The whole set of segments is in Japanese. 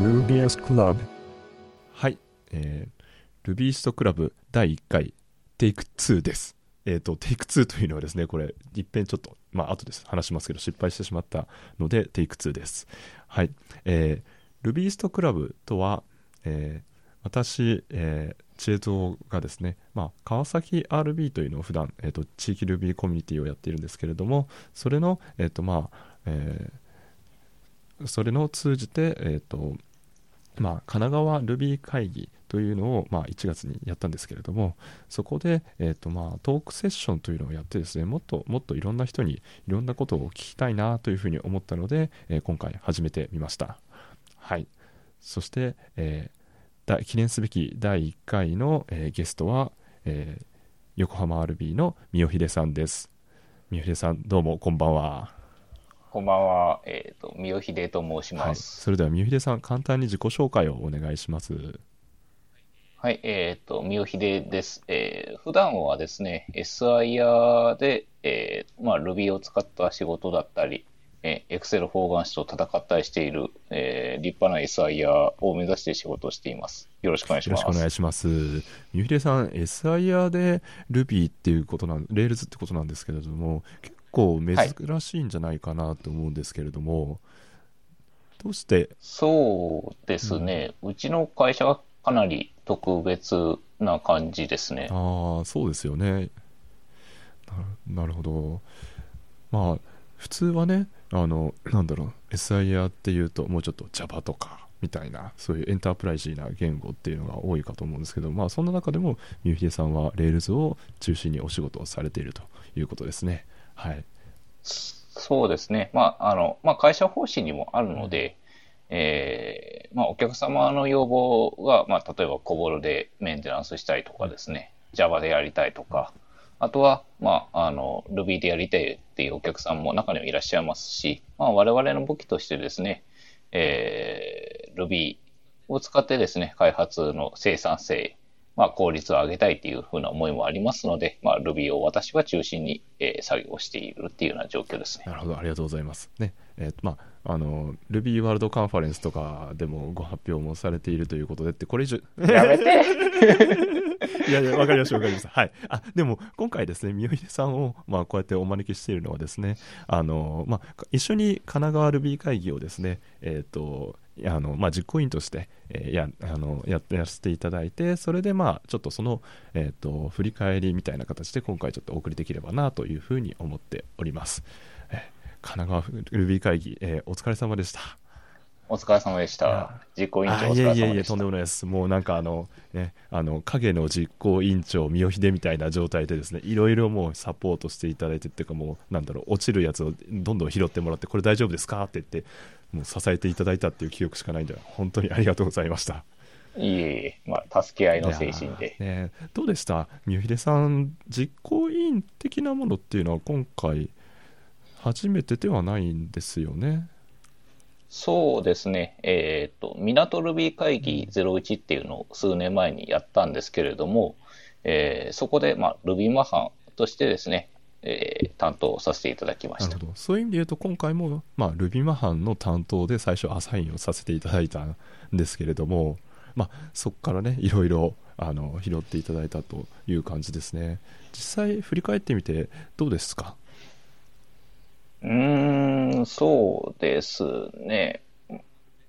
Rubyist Club はい、えー、ルビーストクラブ第1回テイク2です。えっ、と、テイク2というのはですね、これ、いっぺんちょっと、まあ、後です話しますけど、失敗してしまったので、テイク2です。はい。えー、ルビーストクラブとは、えー私、えー、知恵蔵がですね、まあ、川崎 RB というのを普段、えーと地域ルビーコミュニティをやっているんですけれども、それの、えっ、と、まあ、えーそれの通じて、えっ、と、まあ、神奈川ルビー会議というのを、まあ、1月にやったんですけれどもそこで、えーとまあ、トークセッションというのをやってですねもっともっといろんな人にいろんなことを聞きたいなというふうに思ったので、えー今回始めてみました。はい。そして、えー記念すべき第1回の、えーゲストは、えー横浜 RB の三代秀さんです。三代秀さんどうもこんばんは。こんばんは、えっ、と、三代秀と申しはい、ます。それでは三代秀さん簡単に自己紹介をお願いしますはい、えっ、と、三代秀です。えー普段はですね、SIR で、えーまあ、Ruby を使った仕事だったり、えー、Excel 方眼紙と戦ったりしている、えー立派な SIR を目指して仕事をしています。よろしくお願いします。よろしくお願いします。三秀さん、SIR で Ruby っていうことなん、Rails ってことなんですけれども、結構珍しいんじゃないかなと思うんですけれども、どうして、そうですね、うちの会社はかなり特別な感じですね。ああ、そうですよね。ななるほど。まあ、普通はね、あの、なんだろう、SIR っていうと、もうちょっと Java とか、みたいな、そういうエンタープライジーな言語っていうのが多いかと思うんですけど、まあ、そんな中でも、三秀さんは Rails を中心にお仕事をされているということですね。はい。そうですね。まあ、あの、まあ、会社方針にもあるので、えーまあ、お客様の要望が、まあ、例えば、コボルでメンテナンスしたいとかですね、Java でやりたいとか、あとは、まあ、あの、Ruby でやりたいっていうお客さんも中にはいらっしゃいますし、まあ、我々の武器としてですね、えー Ruby を使ってですね、開発の生産性、まあ、効率を上げたいというふうな思いもありますので、まあ、Ruby を私は中心に、えー作業しているっていうような状況ですね。なるほど、ありがとうございます。ね、えーとまあ、あの、Ruby ワールドカンファレンスとかでもご発表もされているということでって、これ以上、やめて いやいや、わかりました、わかりました。はい。あ、でも、今回ですね、三好さんを、まあ、こうやってお招きしているのはですね、あの、まあ、一緒に神奈川 Ruby 会議をですね、えっ、と、いやあのまあ、実行委員として、えーやあのやってやらせていただいて、それで、まあ、ちょっとその、えー、と振り返りみたいな形で今回ちょっとお送りできればなというふうに思っております。えー神奈川 Ruby 会議、えーお疲れ様でした。お疲れ様でした。実行委員長。いえいえいえ、とんでもないです。もうなんかあの、ね、あの、影の実行委員長、三好秀みたいな状態でですね、いろいろもうサポートしていただいてっていうかもう、なんだろう、落ちるやつをどんどん拾ってもらって、これ大丈夫ですか？って言って、もう支えていただいたっていう記憶しかないんで、本当にありがとうございました。いえいえ、まあ、助け合いの精神で。ね、どうでした？三好秀さん、実行委員的なものっていうのは今回、初めてではないんですよね。そうですね。えっ、と、港ルビー会議01っていうのを数年前にやったんですけれども、えーそこで、まあ、ルビーマハンとしてですね、えー担当させていただきました。そういう意味で言うと今回も、まあ、ルビマハンの担当で最初アサインをさせていただいたんですけれども、まあ、そこからねいろいろあの拾っていただいたという感じですね。実際振り返ってみてどうですか？うーん、そうですね。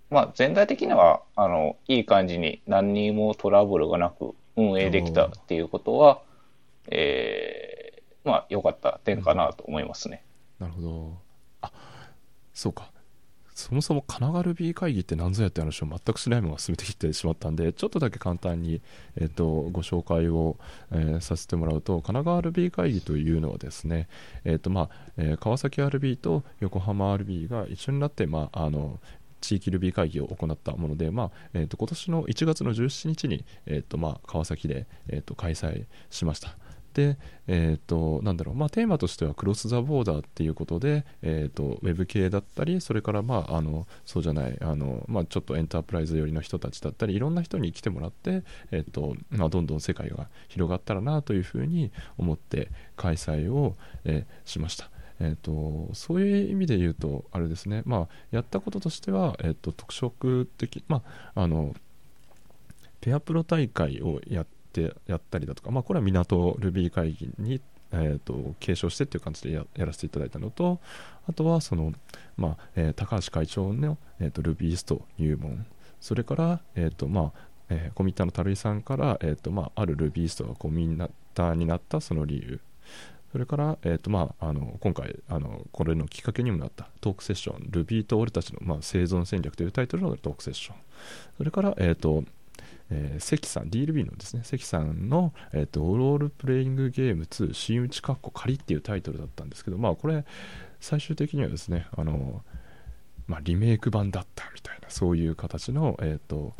まあ、全体的には、あの、いい感じに何にもトラブルがなく運営できたっていうことは、えーまあ、良かった点かなと思いますね。なるほどあそうかそもそも神奈川ルビー会議って何ぞやって話を全くしないまま進めてきてしまったんでちょっとだけ簡単に、えっとご紹介を、えーさせてもらうと神奈川ルビー会議というのはですね、えっとまあえー川崎 RB と横浜 RB が一緒になって、まあ、あの地域ルビー会議を行ったもので、まあえー、と今年の1月の17日に、えーとまあ、川崎で、えー、と開催しました。で、えーとなんだろうまあ、テーマとしてはクロス・ザ・ボーダーっていうことで、えー、とウェブ系だったりそれから、まあ、あのそうじゃないあの、まあ、ちょっとエンタープライズ寄りの人たちだったりいろんな人に来てもらって、えーとまあ、どんどん世界が広がったらなというふうに思って開催を、えーしました。えーと、そういう意味で言うと、あれですね、まあ、やったこととしては、えーと、特色的、まあ、あのペアプロ大会をやってやったりだとか、まあ、これは港ルビー会議に、えーと、継承してっていう感じでやらせていただいたのと、あとはその、まあえー、高橋会長の、えー、とルビースト入門、それから、えーとまあえー、コミッターの樽井さんから、えーとまあ、あるルビーストがコミッターになったその理由、それから、えーとまあ、あの今回あの、これのきっかけにもなったトークセッション、Ruby と俺たちの、まあ、生存戦略というタイトルのトークセッション、それから、えーとえー、関さん、DLB のですね、関さんの、えーと、ロールプレイングゲーム2、新打ちかっこ仮っていうタイトルだったんですけど、まあ、これ、最終的にはですね、あのまあ、リメイク版だったみたいな、そういう形の、えーと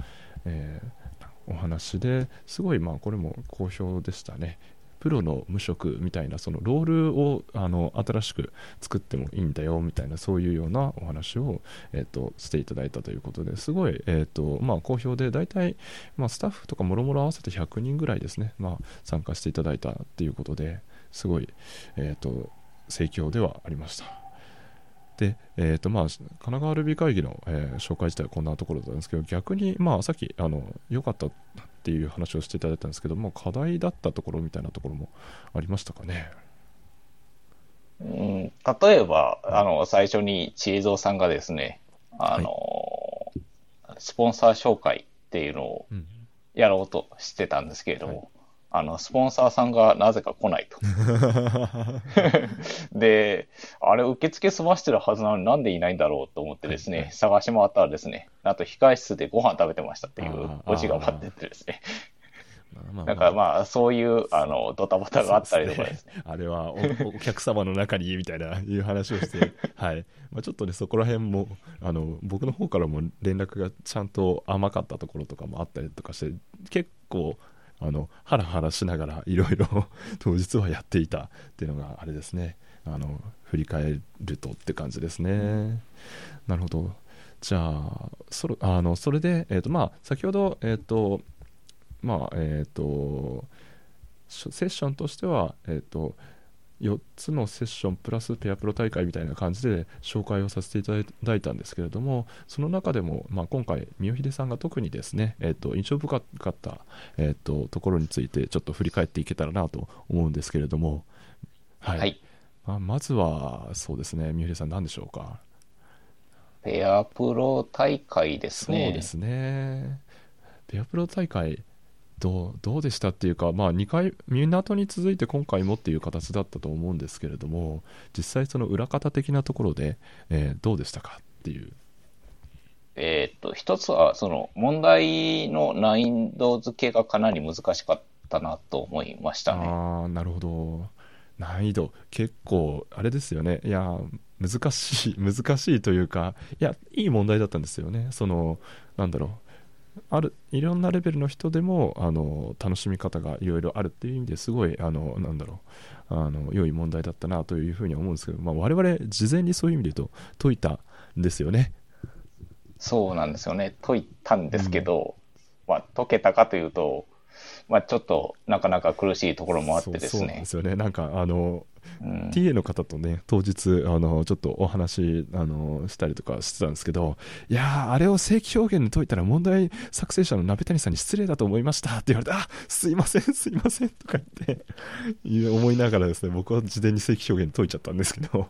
えー、お話ですごい、まあ、これも好評でしたね。プロの無職みたいなそのロールをあの新しく作ってもいいんだよみたいなそういうようなお話を、えーと、していただいたということですごい、えーとまあ、好評で大体、まあ、スタッフとかもろもろ合わせて100人ぐらいですね、まあ、参加していただいたっていうことですごい、えーと、盛況ではありました。で、えーとまあ、神奈川ルビー会議の、えー、紹介自体はこんなところだったんですけど逆に、まあ、さっきあの良かったっていう話をしていただいたんですけども課題だったところみたいなところもありましたかね？うん、例えば、あの、最初に千恵蔵さんがですね、あの、はい、スポンサー紹介っていうのをやろうとしてたんですけれども、はいあの、スポンサーさんがなぜか来ないと。で、あれ受付済ましてるはずなのになんでいないんだろうと思ってですね、はい探し回ったらですね、なんと控室でご飯食べてましたっていうオチが待っててですね。なんかまあ、そういう、あの、ドタバタがあったりとかですね。すねあれはお、お客様の中に、みたいな、いう話をして、はい。まあ、ちょっとね、そこら辺も、あの、僕の方からも連絡がちゃんと甘かったところとかもあったりとかして、結構、あのハラハラしながら いろいろ当日はやっていた。っていうのがあれですね。あの振り返るとって感じですね。なるほど。じゃあそれあのそれで、えーとまあ、先ほど、えっ、ー、とまあえっ、ー、とセッションとしては、えーと4つのセッションプラスペアプロ大会みたいな感じで紹介をさせていただいたんですけれどもその中でも、まあ、今回三好秀さんが特にですね、えーと、印象深かった、えーと、ところについてちょっと振り返っていけたらなと思うんですけれどもはい、はい、まあ、まずはそうですね三好秀さん何でしょうか？ペアプロ大会ですね。そうですね。ペアプロ大会どうどうでしたっていうか、まあ、2回、港に続いて今回もっていう形だったと思うんですけれども、実際、その裏方的なところで、えー、どうでしたかっていう。えー、っと、一つは、その問題の難易度付けがかなり難しかったなと思いましたね。あなるほど。難易度、結構、あれですよね。いや、難しい、難しいというか、いや、いい問題だったんですよね。その、なんだろう。あるいろんなレベルの人でもあの楽しみ方がいろいろあるっていう意味ですごいあのなんだろうあの良い問題だったなというふうに思うんですけど、まあ、我々事前にそういう意味で言うと解いたんですよね。そうなんですよね解いたんですけど、うん、まあ、解けたかというと、まあ、ちょっとなかなか苦しいところもあってですね。そうですよね。なんかあの TA の方とね、当日、あの、ちょっとお話、あの、したりとかしてたんですけど、いやー、あれを正規表現で解いたら問題作成者の鍋谷さんに失礼だと思いましたって言われて、あ、すいません、すいませんとか言って、思いながらですね、僕は事前に正規表現解いちゃったんですけど、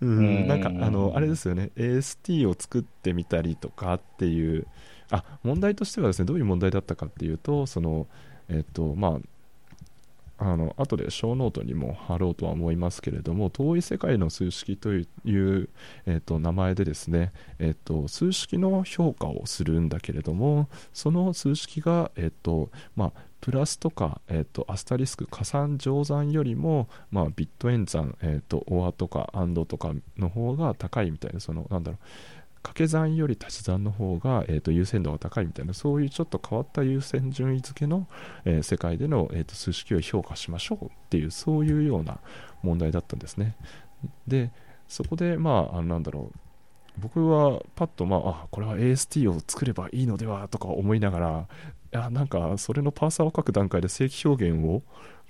うん、なんか、あの、あれですよね、AST を作ってみたりとかっていう、あ、問題としてはですね、どういう問題だったかっていうと、その、えっと、まあ、あの後でショーノートにも貼ろうとは思いますけれども遠い世界の数式という、えーと、名前でですね、えーと、数式の評価をするんだけれどもその数式が、えーとまあ、プラスとか、えーと、アスタリスク加算乗算よりも、まあ、ビット演算、えーと、 OR とか AND とかの方が高いみたいなそのなんだろう掛け算より足し算の方が、えーと、優先度が高いみたいなそういうちょっと変わった優先順位付けの、えー、世界での、えーと、数式を評価しましょうっていうそういうような問題だったんですね。でそこでまあなんだろう。僕はパッと、まあ、あこれは AST を作ればいいのではとか思いながらいやなんかそれのパーサーを書く段階で正規表現を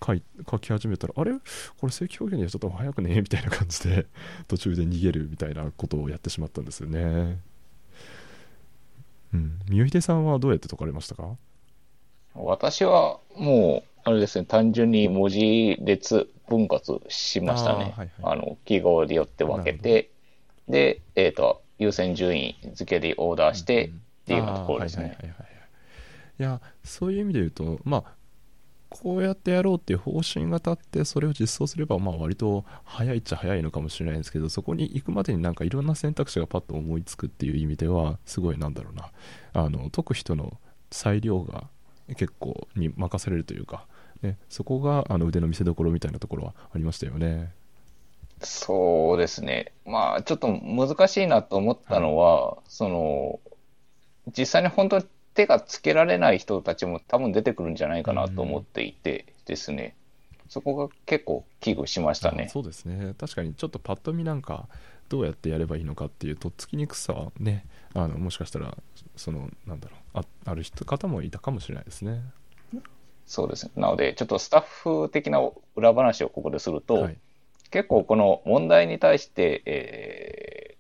書い書き始めたらあれ？これ正規表現にはちょっと早くね？みたいな感じで 途中で逃げるみたいなことをやってしまったんですよね。うん。三好秀さんはどうやって解かれましたか？私はもう、あれですね、単純に文字列分割しましたね。あーはいはい。あの記号によって分けて、で、えっ、と、優先順位付けでオーダーして、っていうようなところですね。あーはいはいはいはい。いやそういう意味で言うとまあこうやってやろうっていう方針が立ってそれを実装すればまあ割と早いっちゃ早いのかもしれないんですけどそこに行くまでになんかいろんな選択肢がパッと思いつくっていう意味ではすごいなんだろうなあの解く人の裁量が結構に任されるというか、ね、そこがあの腕の見せ所みたいなところはありましたよね。そうですね。まあ、ちょっと難しいなと思ったのは、その、実際に本当に手がつけられない人たちも多分出てくるんじゃないかなと思っていてですね、そこが結構危惧しましたあね。そうですね。確かにちょっとパッと見なんかどうやってやればいいのかっていうとっつきにくさはねあのもしかしたらそのなんだろうあある人方もいたかもしれないですね。そうですね。なので、ちょっとスタッフ的な裏話をここですると、はい。結構この問題に対して、え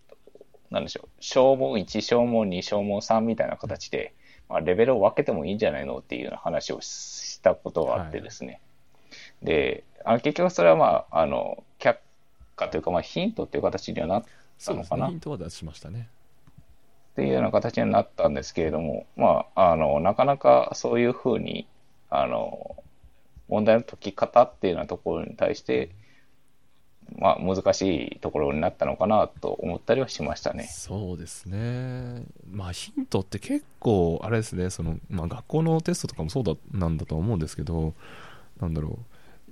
ー、なんでしょう、消耗1、消耗2、消耗3みたいな形で、まあ、レベルを分けてもいいんじゃないのっていうような話をしたことがあってですね。で、あの結局それはまあ、あの、却下というか、まあ、ヒントっていう形にはなっそうですなのかなね。ヒントは出しましたね。ていうような形になったんですけれども、まあ、あの、なかなかそういうふうに、あの、問題の解き方っていうようなところに対して、まあ、難しいところになったのかなと思ったりはしましたね。そうですね。まあヒントって結構あれですね。その、まあ、学校のテストとかもそうだなんだとは思うんですけどなんだろう。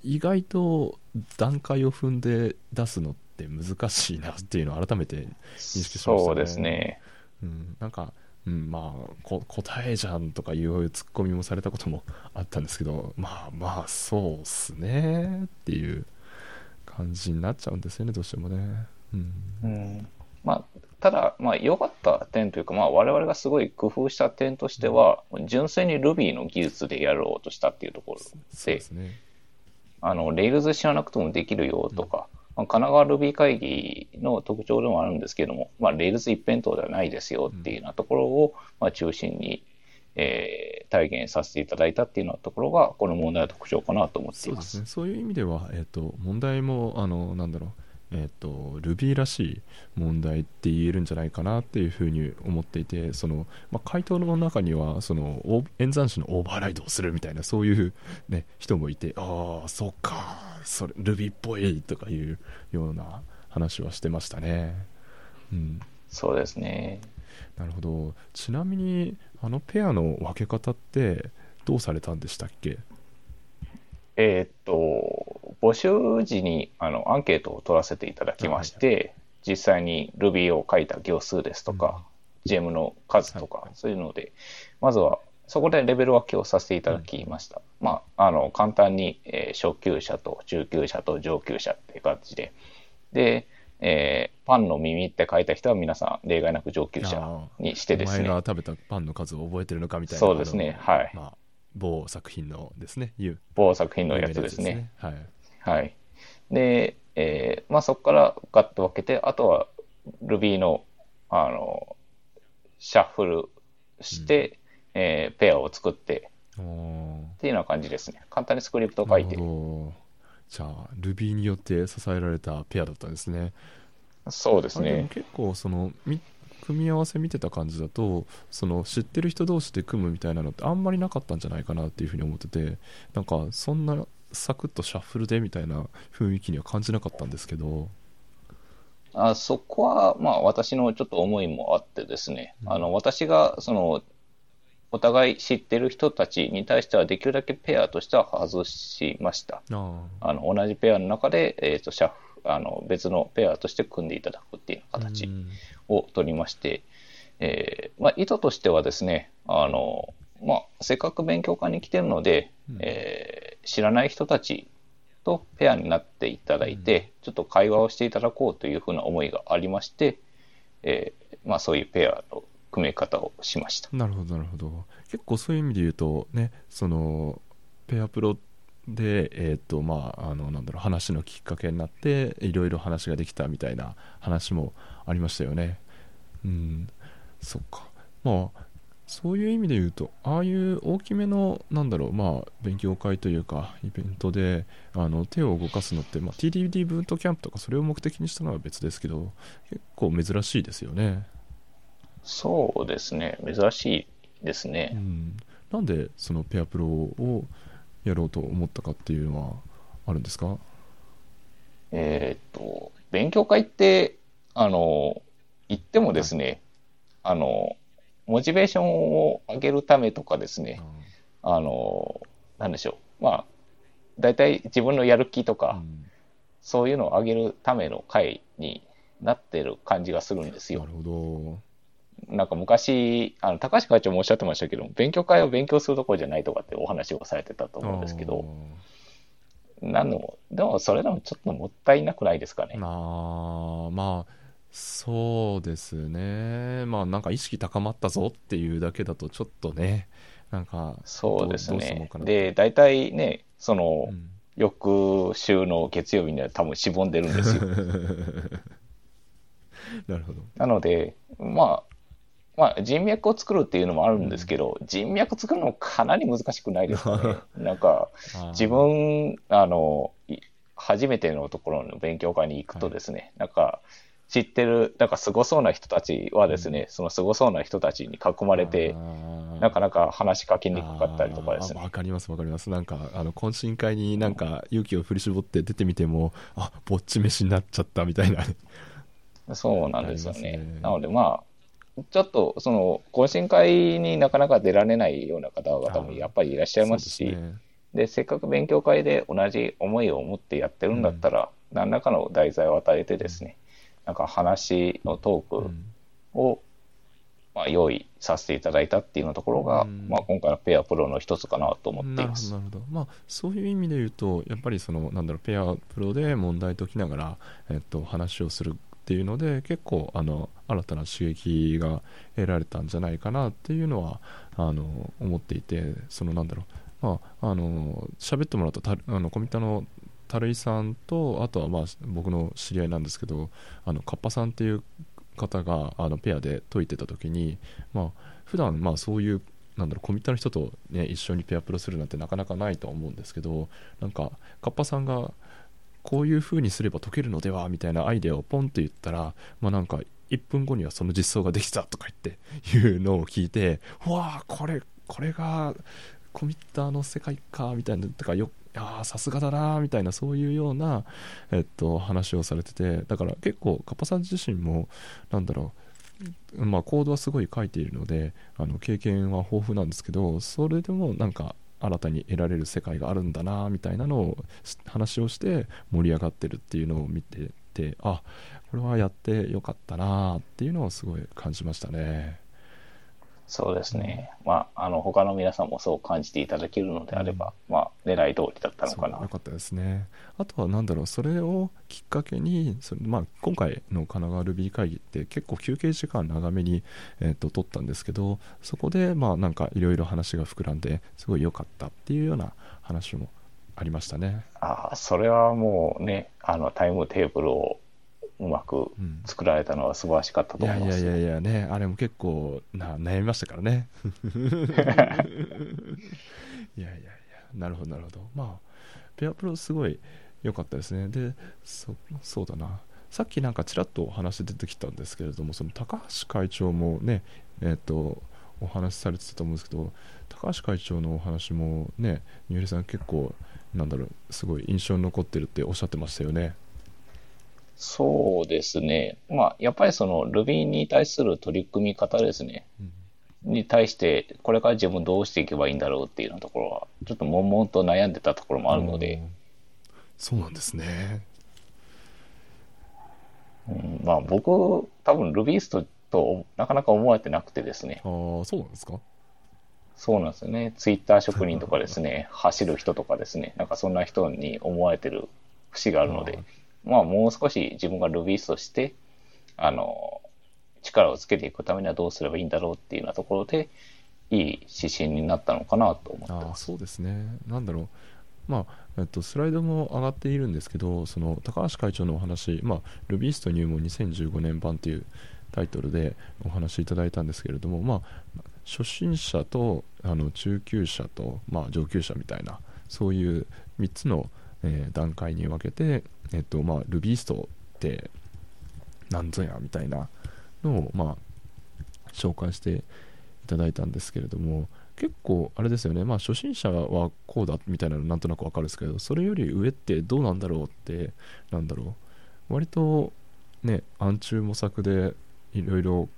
意外と段階を踏んで出すのって難しいなっていうのを改めて識しましたね。そうですね。うん、なんか、うん、まあこ答えじゃんとかいうツッコミもされたこともあったんですけどまあまあそうっすねっていう感じになっちゃうんですよねどうしてもね、うん、うん。まあ、ただ、まあ、良かった点というか、まあ、我々がすごい工夫した点としては、純粋に Ruby の技術でやろうとしたっていうところですね。あの、Rails 知らなくてもできるよとか、まあ、神奈川 Ruby 会議の特徴でもあるんですけども、まあ、Rails 一辺倒ではないですよっていうようなところを、まあ、中心に、えー体現させていただいたっていうようなところが、この問題の特徴かなと思っていうま。そですすね。そう。いう。意味では、えっと問題もあのなんだろう。えっと Ruby らしい問題って言えるんじゃないかなっていう。ふう。に思っていてその、まあ、回答の中にはその演算子のオーバーライドをするみたいなそう。いう、ね、人もいてああそっかそれ Ruby っぽいとかいう。よう。な話はしてましたね。う。んそう。ですね。なるほどちなみにあのペアの分け方ってどうされたんでしたっけ？えーっと、募集時にあのアンケートを取らせていただきまして、実際に Ruby を書いた行数ですとか、GEM の数とか、はいそういうので、まずはそこでレベル分けをさせていただきました。まあ、あの、簡単に、えー初級者と中級者と上級者っていう感じで、で、えーパンの耳って書いた人は皆さん例外なく上級者にしてですね。お前が、食べたパンの数を覚えてるのかみたいなそうですねはい。まあ、某作品のですね有某作品のやつですね。はい。はい。で、えーまあ、そこからガッと分けて、あとは Ruby の、あの、シャッフルして、えーペアを作ってっていうような感じですね。簡単にスクリプトを書いてじゃあ Ruby によって支えられたペアだったんですね。そうですね。結構そのみ組み合わせ見てた感じだとその知ってる人同士で組むみたいなのってあんまりなかったんじゃないかなっていうふうに思っててなんかそんなサクッとシャッフルでみたいな雰囲気には感じなかったんですけど。あそこは、まあ、私のちょっと思いもあってですね、あの、私が、その、お互い知ってる人たちに対しては、できるだけペアとしては外しました。ああ。の同じペアの中で、えー、とシャあの別のペアとして組んでいただくっていうあ形うん。を取りまして、えーまあ、意図としてはですねあの、まあ、せっかく勉強会に来てるので、うん。えー知らない人たちとペアになっていただいて、ちょっと会話をしていただこうというふうな思いがありまして、えーまあ、そういうペアの組め方をしました。なるほどなるほど結構そういう意味で言うとねそのペアプロで、えっ、と、まあ、あの、なんだろう、話のきっかけになって、いろいろ話ができたみたいな話もありましたよね。うん、そっか。まあ、そういう意味で言うと、ああいう大きめの、なんだろう、まあ、勉強会というか、イベントで、あの、手を動かすのって、まあ、TDD ブートキャンプとか、それを目的にしたのは別ですけど、結構珍しいですよね。そうですね。珍しいですうね。ん、なんで、そのペアプロをやろうと思ったかっていうのはあるんですか？えーっと、勉強会って、あの、言ってもですね、あの、モチベーションを上げるためとかですね、あの、なんでしょう。まあ、大体自分のやる気とうか、んそういうのを上げるための会になってる感じがするんですよ。なるほなんか昔、あの高橋会長もおっしゃってましたけど、勉強会を勉強するところじゃないとかってお話をされてたとど。思うんですけど、なんでも、でもそれでもちょっともったいなくないですかね。あーまあそうですねまあなんか意識高まったぞっていうだけだとちょっとねなんかそうですねで、大体ね、そのう、ん翌週の月曜日には多分しぼんでるんですよ。なるほどなので、まあ、まあ、人脈を作るっていうのもあるんですけど、人脈作るのかなり難しくないですかね。なんか、自分、あの、い初めてのところの勉強会に行くとですね、なんか、知ってる、なんかすごそうな人たちはですね、そのすごそうな人たちに囲まれて、なかなか話しかけにくかったりとかですね。わ。かりますわかります。なんかあの懇親会になんか勇気を振り絞って出てみてもあぼっち飯になっちゃったみたいな。ねそうなんですよね。ね。なのでまあ、ちょっとその懇親会になかなか出られないような方々もやっぱりいらっしゃいますし、でせっかく勉強会で同じ思いを持ってやってるんだったら、何らかの題材を与えてですね、なんか話のトークうん。を、まあ、用意させていただいたっていうようなところが、うん。まあ、今回のペアプロの一つかなと思ってないます。なるほど。まあそういう意味で言うとやっぱりそのなんだろうペアプロで問題解きながら、えっと、話をするっていうので結構あの新たな刺激が得られたんじゃないかなっていうのはあの思っていてそのなんだろう。まああの喋ってもらったたあのコミタの樽井さんとあとはまあ僕の知り合いなんですけどあのカッパさんっていう方があのペアで解いてた時にまあ普段まあそういうなんだろうコミッタの人と、ね、一緒にペアプロするなんてなかなかないと思うんですけどなんかカッパさんがこういう風にすれば解けるのではみたいなアイデアをポンって言ったらまあなんか1分後にはその実装ができたとか言っていうのを聞いてうわあこれこれがコミッターの世界かみたいなとかよあーさすがだなみたいなそういうような、えっと、話をされててだから結構カッパさん自身もなんだろうまあ、コードはすごい書いているのであの経験は豊富なんですけどそれでもなんか新たに得られる世界があるんだなみたいなのを話をして盛り上がってるっていうのを見ててあこれはやってよかったなっていうのをすごい感じましたね。そうですね。まあ、あの、他の皆さんもそう感じていただけるのであれば、まあ、狙い通りだったのかなよ。かったですねあとは何だろうそれをきっかけにそれ、まあ、今回の神奈川ルビー会議って結構休憩時間長めに、えー、と取ったんですけどそこでまあなんかいろいろ話が膨らんですごい良かったっていうような話もありましたね、ああ、それはもうね、あの、タイムテーブルをうまくうん、作られたのは素晴らしかったと思います。やいやいやね。あれも結構な悩みましたからね。いやいやいや。なるほどなるほど。まあペアプロすごい良かったですね。でそそうだな。さっきなんかちらっとお話出てきたんですけれどもその高橋会長もねえっ、とお話しされてたと思うんですけど高橋会長のお話もね三浦さん結構なんだろうすごい印象に残ってるっておっしゃってましたよねそうですね。まあ、やっぱりその Ruby に対する取り組み方ですね。に対して、これから自分どうしていけばいいんだろうっていうところは、ちょっと悶々と悩んでたところもあるので、そうなんですね。うん。まあ僕、多分 Rubyist となかなか思われてなくてですね。ああそうなんですか？そうなんですよね。Twitter 職人とかですね、走る人とかですね、なんかそんな人に思われてる節があるので、まあもう少し自分が Rubyist として、あの、力をつけていくためにはどうすればいいんだろうっていうようなところで、いい指針になったのかなと思ってます。そうですねなんだろうまあえっと、スライドも上がっているんですけど、その高橋会長のお話、まあ、ルビースト入門2015年版というタイトルでお話いただいたんですけれども、まあ、初心者とあの中級者と、まあ、上級者みたいな、そういう3つの、えー、段階に分けて、えっとまあ、ルビーストってなんぞやみたいなのを、まあ、紹介していただいたんですけれども、結構あれですよね、まあ、初心者はこうだみたいなのなんとなくわかるんですけど、それより上ってどうなんだろうって、なんだろう、割とね、暗中模索でいろいろ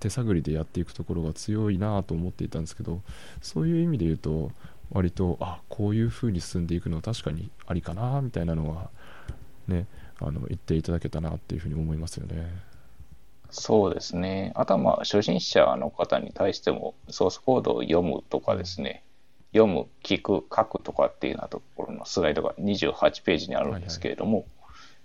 手探りでやっていくところが強いなと思っていたんですけど、そういう意味で言うと、割と、あこういう風に進んでいくのは確かにありかなみたいなのは、ね、あの言っていただけたなっていうふうに思いますよね。そうですね。あとはまあ、初心者の方に対しても、ソースコードを読むとかですね、読む、聞く、書くとかっていうようなところのスライドが28ページにあるんですけれども、はいはい、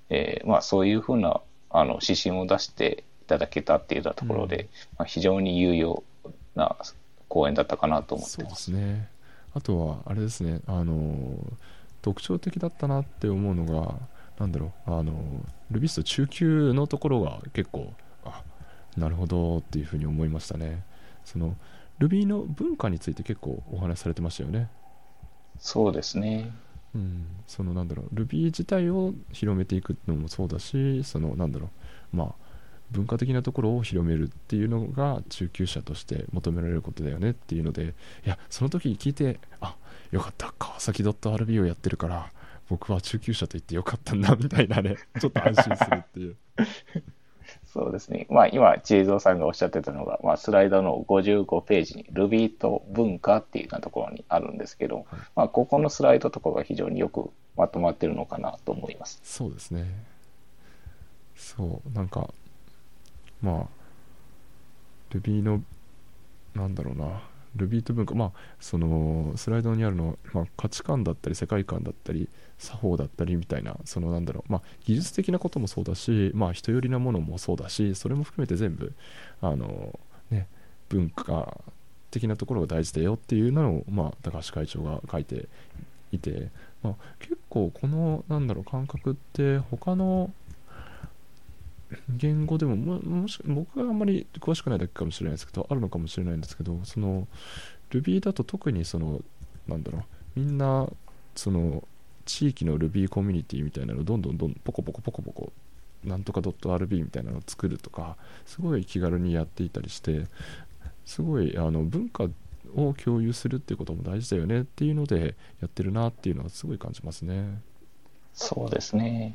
えー、まあ、そういうふうなあの指針を出していただけたっていうようなところで、うん、まあ、非常に有用な講演だったかなと思ってます。そうですね。あとは、あれですね、あの、特徴的だったなって思うのが、なんだろう、あの、ルビスト中級のところが結構、あなるほどっていうふうに思いましたね。その Ruby の文化について結構お話しされてましたよね。そうですね。うん、そのなんだろう Ruby 自体を広めていくのもそうだしそのなんだろうまあ文化的なところを広めるっていうのが中級者として求められることだよねっていうのでいやその時聞いてあよかった川崎 .rb をやってるから僕は中級者と言ってよかったんだみたいなねちょっと安心するっていう そうですね。まあ今、知恵蔵さんがおっしゃってたのが、まあスライドの55ページに Ruby と文化っていうようなところにあるんですけど、まあここのスライドとかが非常によくまとまってるのかなと思います。そうですね。そう、なんか、まあ、Ruby の、なんだろうな、Ruby と文化、まあ、そのスライドにあるの、まあ、価値観だったり世界観だったり作法だったりみたいなそのなんだろう、まあ、技術的なこともそうだし、まあ、人寄りなものもそうだしそれも含めて全部あの、ね、文化的なところが大事だよっていうのを、まあ、高橋会長が書いていて、まあ、結構このなんだろう感覚って他の言語でもももし僕があんまり詳しくないだけかもしれないですけどあるのかもしれないんですけどその Ruby だと特にそのなんだろうみんなその地域の Ruby コミュニティみたいなのをどんどんどんポコポコポコポコなんとか .rb みたいなのを作るとかすごい気軽にやっていたりしてすごいあの文化を共有するっていうことも大事だよねっていうのでやってるなっていうのはすごい感じますね。そうですね。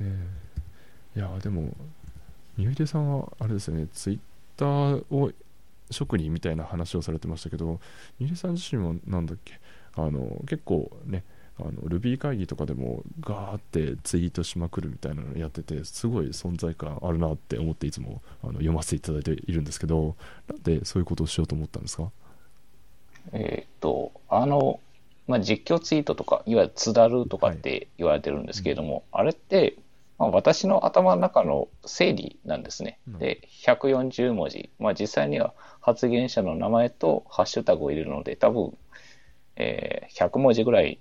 うん、ねいやでも三浦さんはあれですよねツイッターを職人みたいな話をされてましたけど三浦さん自身はなんだっけ？あの結構ねあの Ruby 会議とかでもガーってツイートしまくるみたいなのやっててすごい存在感あるなって思っていつもあの読ませていただいているんですけどなんでそういうことをしようと思ったんですか？えっとあの、まあ、実況ツイートとかいわゆる津だるとかって言われてるんですけれども、はい。うん、あれってまあ、私の頭の中の整理なんですね。で、140文字。まあ、実際には発言者の名前とハッシュタグを入れるので、多分、えー、100文字ぐらい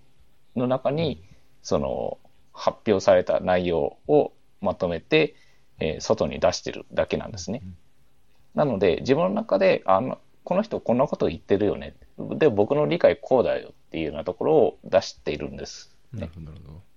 の中に、その、発表された内容をまとめて、えー、外に出してるだけなんですね。なので、自分の中で、あの、この人こんなこと言ってるよね。で、僕の理解こうだよっていうようなところを出しているんです、ね。なるほど。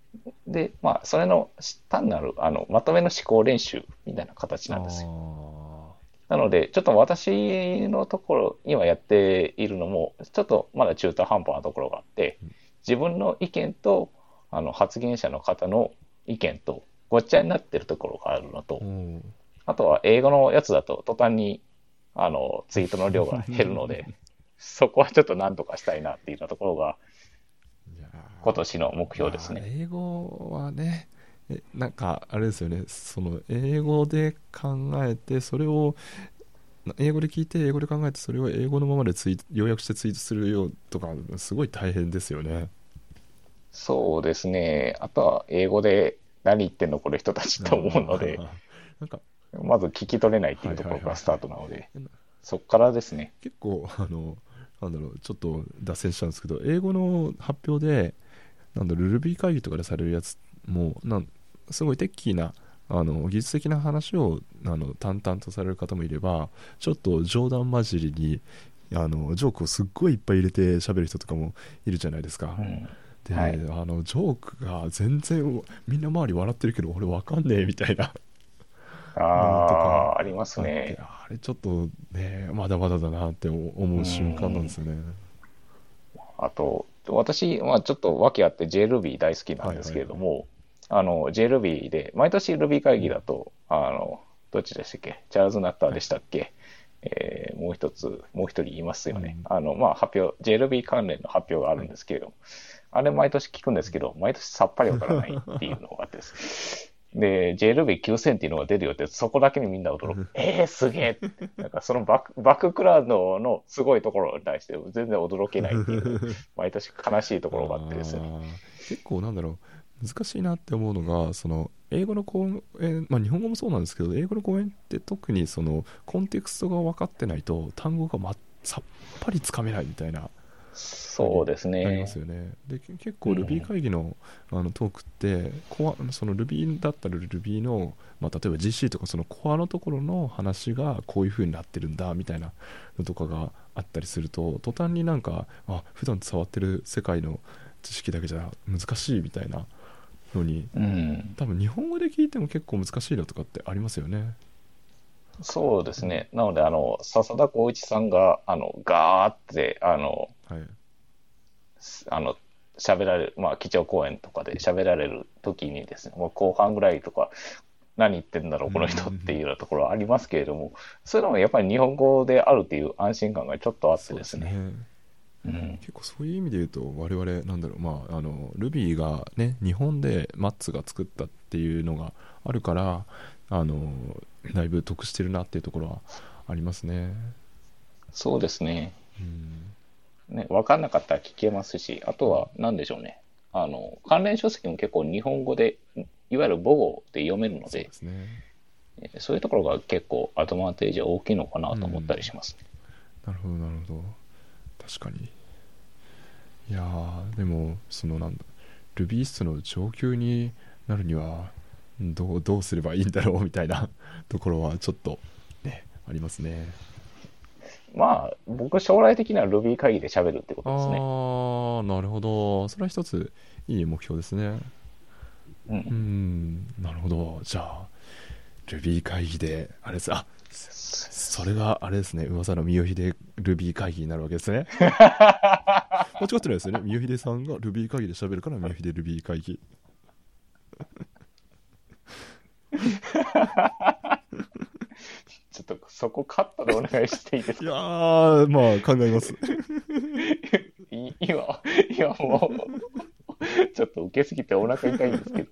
で、まあ、それの単なるあのまとめの思考練習みたいな形なんですよ。なので、ちょっと私のところ、今やっているのも、ちょっとまだ中途半端なところがあって、自分の意見とあの発言者の方の意見とごっちゃになってるところがあるのと、あとは英語のやつだと途端にあのツイートの量が減るので、そこはちょっと何とかしたいなっていうようなところが今年の目標ですね。英語はね、なんかあれですよね、その英語で考えて、それを英語で聞いて、英語で考えて、それを英語のままでツイ要約してツイートするよとか、すごい大変ですよね。そうですね、あとは英語で何言ってんの、これ人たちと思うので、なんかまず聞き取れないっていうところがスタートなので、そこからですね。結構あのなんだろう、ちょっと脱線しちゃうんですけど、英語の発表で、なんだろう、Ruby 会議とかでされるやつも、なんすごいテッキーな、あの技術的な話をあの淡々とされる方もいれば、ちょっと冗談交じりに、あのジョークをすっごいいっぱい入れて喋る人とかもいるじゃないですか。うんで、はいあのジョークが全然みんな周り笑ってるけど俺わかんねえみたいなあとあ、ありますね。あれちょっとねまだまだだなって思う瞬間なんですよね。あと、私、まあ、ちょっと訳あって JRuby 大好きなんですけれども、あの、JRuby で、毎年 Ruby 会議だと、あの、どっちでしたっけ？チャールズ・ナッターでしたっけ、えーもう一つ、もう一人いますよね。あの、まあ、発表、JRuby 関連の発表があるんですけれども、あれ毎年聞くんですけど、毎年さっぱりわからないっていうのがあってです。で、JRuby9000 っていうのが出るよって、そこだけにみんな驚く。えー、すげえなんかそのバック バッククラウドのすごいところに対して全然驚けないっていう、毎年悲しいところがあってですね。結構なんだろう難しいなって思うのがその英語の講演、まあ、日本語もそうなんですけど英語の講演って特にそのコンテクストが分かってないと単語が、ま、さっぱりつかめないみたいなそうですありねま。すよね。でけ結構うん Ruby 会議の,、あのトークってコアその Ruby だったら Ruby の、まあ、例えば GC とかそのコアのところの話がこういう風になってるんだみたいなのとかがあったりすると途端になんかあ普段触ってる世界の知識だけじゃ難しいみたいなのにうん、多分日本語で聞いても結構難しいのとかってありますよね。そうですね。なので、あの、笹田光一さんが、あの、ガーって、あの、はい、すあの、喋られる、まあ、基調講演とかで喋られる時にですね、もう後半ぐらいとか、何言ってんだろう、この人っていうようなところはありますけれども、そういうのもやっぱり日本語であるっていう安心感がちょっとあってですね。うん結構そういう意味で言うと我々なんだろうまああの Ruby がね日本でマッツが作ったっていうのがあるからあのだいぶ得してるなっていうところはありますね。そうですね。うんね、分かんなかったら聞けますし、あとは何でしょうね。あの、関連書籍も結構日本語で、いわゆる母語で読めるのでそうね。えーそういうところが結構アドバンテージは大きいのかなと思ったりします。なるほどなるほど確かにいやーでもそのなんだ Rubyist の上級になるにはどうどうすればいいんだろうみたいな ところはちょっとねありますね。まあ、僕将来的には Ruby 会議で喋るってことですね。ああなるほど。それは一ついい目標ですね。う。うんんなるほど。じゃあ Ruby 会議であれです。あそれがあれですね。噂の三好秀 Ruby 会議になるわけですね。間違ってないですよね。三好秀さんが Ruby 会議で喋るから三好秀 Ruby 会議ちょっとそこカットでお願いしていいですか？いやーまあ考えます。い今、今もう、ちょっと受けすぎてお腹痛いんですけど、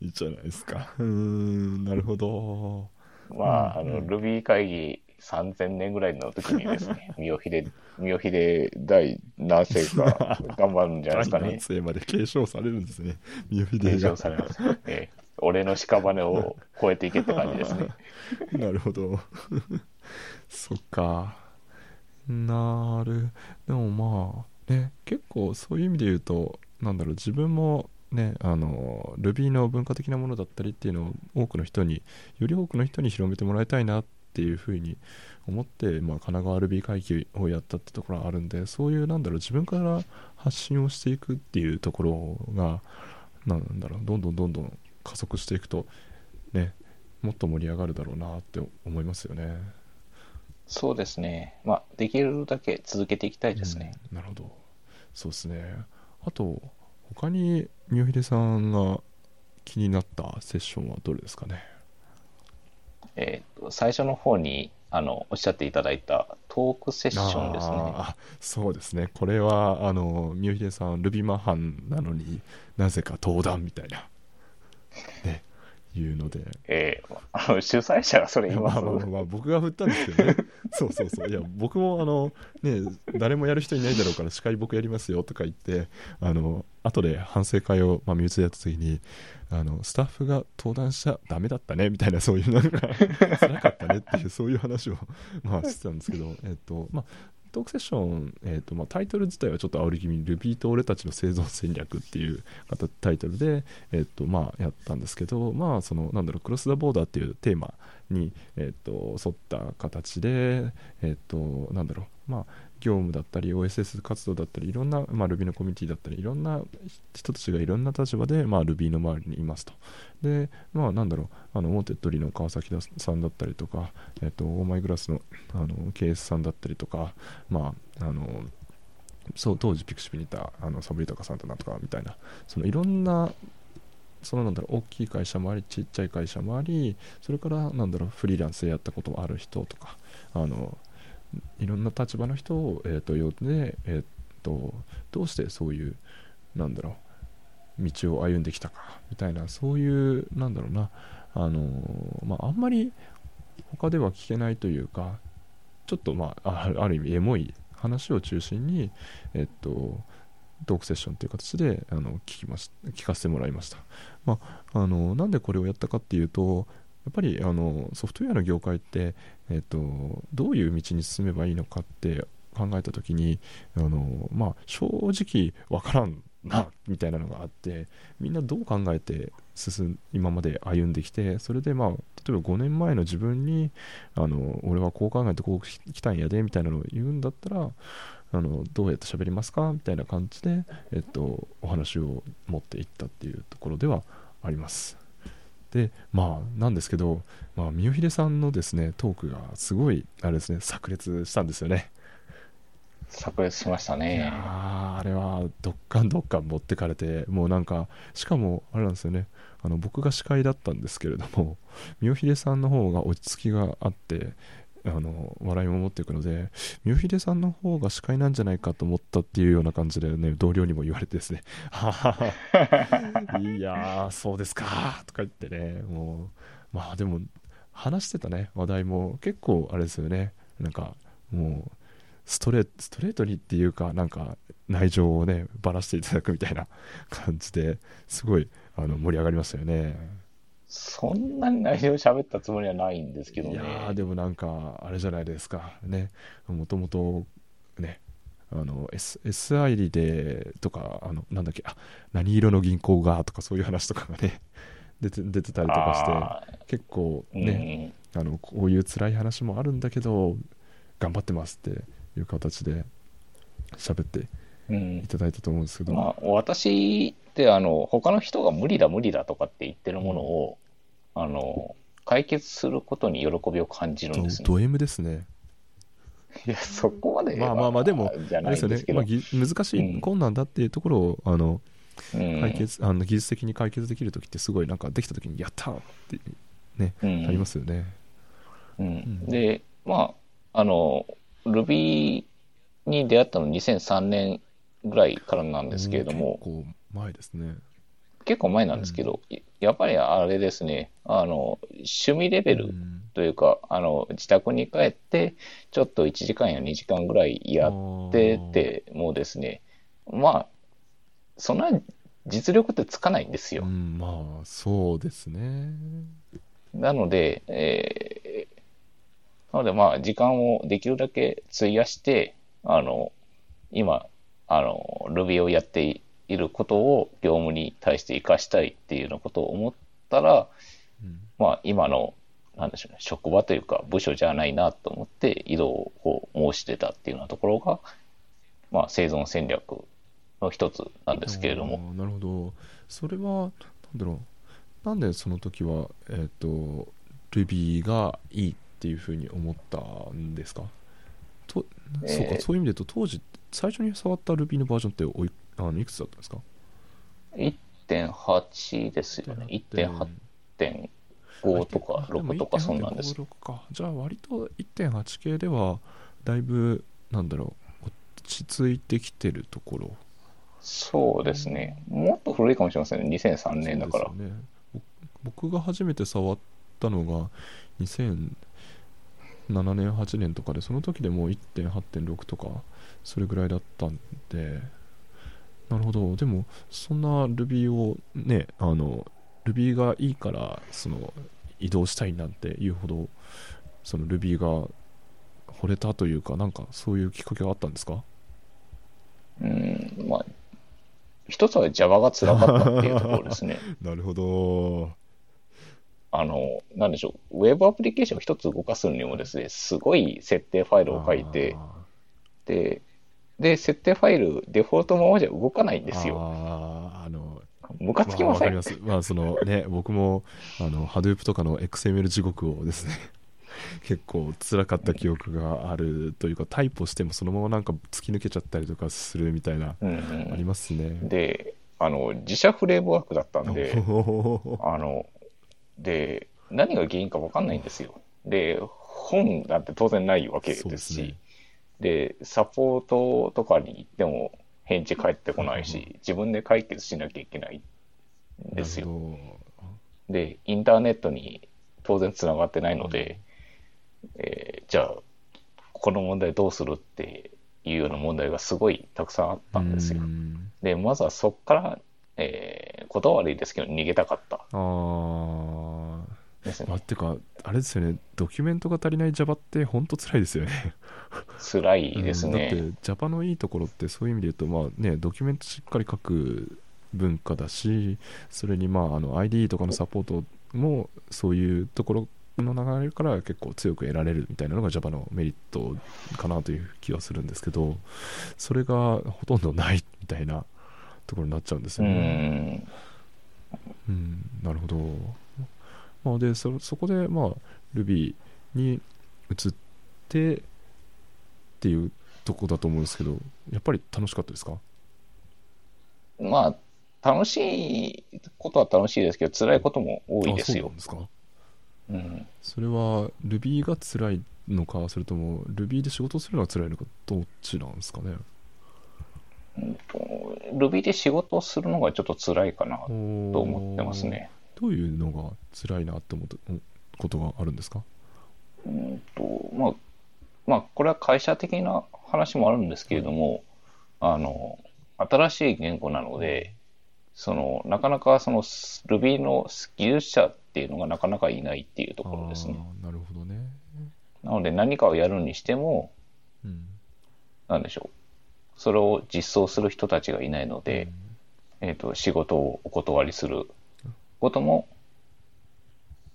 いいじゃないですか。うーんなるほど。まあ、あの、うん。うん Ruby 会議3000年ぐらいの時にですね、三好秀、三好秀第何世か 頑張るんじゃないですかね。第何。世まで継承されるんですね。三好継秀が。承されます。ええ俺の屍を超えていけって感じですね。なるほど。そっか。なる。でもまあ、ね、結構そういう意味で言うと、なんだろう、自分もね、あの、Ruby の文化的なものだったりっていうのを多くの人に、より多くの人に広めてもらいたいなっていうふうに思って、まあ、神奈川 Ruby 会議をやったってところはあるんで、そういう、なんだろう、自分から発信をしていくっていうところが、なんだろう、どんどんどんどん加速していくと、ね、もっと盛り上がるだろうなって思いますよね。そうですね。まあ、できるだけ続けていきたいですね。うんなるほど。そうですね。あと、他に三好秀さんが気になったセッションはどれですかね？えっと、最初の方に、あの、おっしゃっていただいたトークセッションですね。あーそうですね。これは、あの、三好秀さん、ルビマハンなのになぜか登壇みたいな、ね、いうので。えー主催者がそれ言います。まあまあまあ僕が振ったんですけどね そうそうそういや僕もあのね誰もやる人いないだろうから司会僕やりますよとか言ってあの後で反省会を、まあ、身内でやった時にあのスタッフが登壇しちゃダメだったねみたいなそういうなんか辛かったねっていうそういう話を、まあ、してたんですけど、えっとまあ、トークセッション、えーとまあ、タイトル自体はちょっと煽り気味に Ruby と俺たちの生存戦略っていうタイトルで、えーとまあ、やったんですけど、まあ、そのなんだろうクロス・ザ・ボーダーっていうテーマに、えーと、沿った形で、えーと、なんだろう、まあ、業務だったり OSS 活動だったりいろんな、まあ、Ruby のコミュニティだったりいろんな人たちがいろんな立場で、まあ、Ruby の周りにいますと。でまあなんだろうあのモーテッドリの川崎さんだったりとか、えっと、オーマイグラスのあの KS さんだったりとかまああのそう当時ピクシブにいたあのサブリタカさんだなとかみたいなそのいろんなそのなんだろう大きい会社もありちっちゃい会社もありそれからなんだろうフリーランスでやったこともある人とかあのいろんな立場の人を、えーと、呼んで、えーと、どうしてそういうなんだろう道を歩んできたかみたいなそういうなんだろうなあのまあ、あんまり他では聞けないというかちょっとまあある意味エモい話を中心にえっとトークセッションという形であの聞きまし聞かせてもらいました、まあ、あのなんでこれをやったかっていうとやっぱりあのソフトウェアの業界って、えっと、どういう道に進めばいいのかって考えた時にあの、まあ、正直わからんなみたいなのがあってみんなどう考えて進今まで歩んできてそれでまあ例えば5年前の自分にあの俺はこう考えてこう来たんやでみたいなのを言うんだったらあのどうやって喋りますかみたいな感じで、えっと、お話を持っていったっていうところではあります。でまあなんですけど、まあ、三代秀さんのですねトークがすごいあれですね炸裂したんですよね。炸裂しましたね。ああれはどっかんどっかん持ってかれてもうなんかしかもあれなんですよね。あの僕が司会だったんですけれども三代秀さんの方が落ち着きがあってあの笑いも持っていくので三代秀さんの方が司会なんじゃないかと思ったっていうような感じでね同僚にも言われてですね「はははいやーそうですか」とか言ってねもうまあでも話してたね話題も結構あれですよねなんかもうストレストレートにっていうかなんか内情をねばらしていただくみたいな感じですごいあの盛り上がりましたよね。そんなに内容喋ったつもりはないんですけどね。いやでもなんか、あれじゃないですか。ね。もともと、ね、あの、S、SI で、とか、あの、なんだっけ、あ、何色の銀行が、とかそういう話とかがね、出て出てたりとかして、結構ね、うん、あの、こういう辛い話もあるんだけど、頑張ってますっていう形で喋っていただいたと思うんですけど。うん、まあ、私ってあの他の人が無理だ無理だとかって言ってるものを、あの解決することに喜びを感じるんですね。ド M ですね。いや、そこまでまあまあまあ、でも、じゃないですよね、まあ、難しい、困難だっていうところを、あの、解決、あの技術的に解決できるときってすごいなんかできたときにやったってね、うん、ありますよね。うん、で、まあ、あの、Ruby に出会ったの2003年ぐらいからなんですけれども、結構前ですね。結構前なんですけど、うん、やっぱりあれですね、あの、趣味レベルというか、うん、あの、自宅に帰って、ちょっと1時間や2時間ぐらいやっててもですね、まあ、そんな実力ってつかないんですよ。うん、まあ、そうですね。なので、えー、なのでまあ、時間をできるだけ費やして、あの、今、あの、Ruby をやっていることを業務に対して生かしたいっていうようなことを思ったら、うん、まあ今の、なんでしょうね、職場というか部署じゃないなと思って移動を申し出たっていうようなところが、まあ生存戦略の一つなんですけれども。なるほど。それは、なんだろう。なんでその時は、えっ、ー、と、Ruby がいいっていうふうに思ったんですか？と、そうか、そういう意味で言うと、当時、最初に触った Ruby のバージョンっておいあのいくつだったんですか ?1.8 ですよね。1.8.5とか6とかそんなんです。かじゃあ割と1.8系ではだいぶなんだろう落ち着いてきてるところそうですね。もっと古いかもしれませんね。2003年だから。ね、僕が初めて触ったのが2007年、8年とかで、その時でもう1.8.6とか、それぐらいだったんで、なるほど。でも、そんな Ruby をね、あの、Ruby がいいから、その、移動したいなんていうほど、その Ruby が惚れたというか、なんかそういうきっかけがあったんですか？うん、まあ、一つは Java が辛かったっていうところですね。なるほど。あの、なんでしょう、ウェブアプリケーションを一つ動かすにもですね、すごい設定ファイルを書いて、で、で、設定ファイル、デフォルトのままじゃ動かないんですよ。あーあの、ムカつきません？わかります。まあ、そのね、僕も、あの、Hadoop とかの XML 地獄をですね、結構辛かった記憶があるというか、タイプをしてもそのままなんか突き抜けちゃったりとかするみたいな、うんありうん、ますね。で、あの、自社フレームワークだったんで、あの、で、何が原因か分かんないんですよ。で、本なんて当然ないわけですすね、で、サポートとかに行っても返事返ってこないし、自分で解決しなきゃいけないんですよ。で、インターネットに当然つながってないので、えーじゃあ、この問題どうするっていうような問題がすごいたくさんあったどんですよ。う。ん。で、まずはそこから、えー、言葉悪いですけど、逃げたかったですね。まあ、てか、あれですよね、ドキュメントが足りない Java って本当辛いですよね。辛いですうんだってね。Java のいいところってそういう意味で言うと、まあね、ドキュメントしっかり書く文化だし、それにまああの IDE とかのサポートもそういうところの流れから結構強く得られるみたいなのが Java のメリットかなという気はするんですけど、それがほとんどないみたいなところになっちゃうんですうよね。ん。うん、なるほど。まあ、でそそこで、まあ、Ruby に移ってっていうとこだと思うんですけど、やっぱり楽しかったですか？まあ、楽しいことは楽しいですけど、辛いことも多いですよあそうなん。それは Ruby が辛いのか、それとも Ruby で仕事をするのが辛いのか、どっちなんですかね？うんと Ruby で仕事をするのがちょっと辛いかなとと思ってます。ね。どういうのが辛いなって思ったことがあるんですか？うんと、まあ、まあ、これは会社的な話もあるんですけれども、あの、新しい言語なので、その、なかなかその Ruby の技術者っていうのがなかなかいないっていうところですね。なるほどね。なので何かをやるにしても、うん。なんでしょう。それを実装する人たちがいないので、えっ、と、仕事をお断りすることも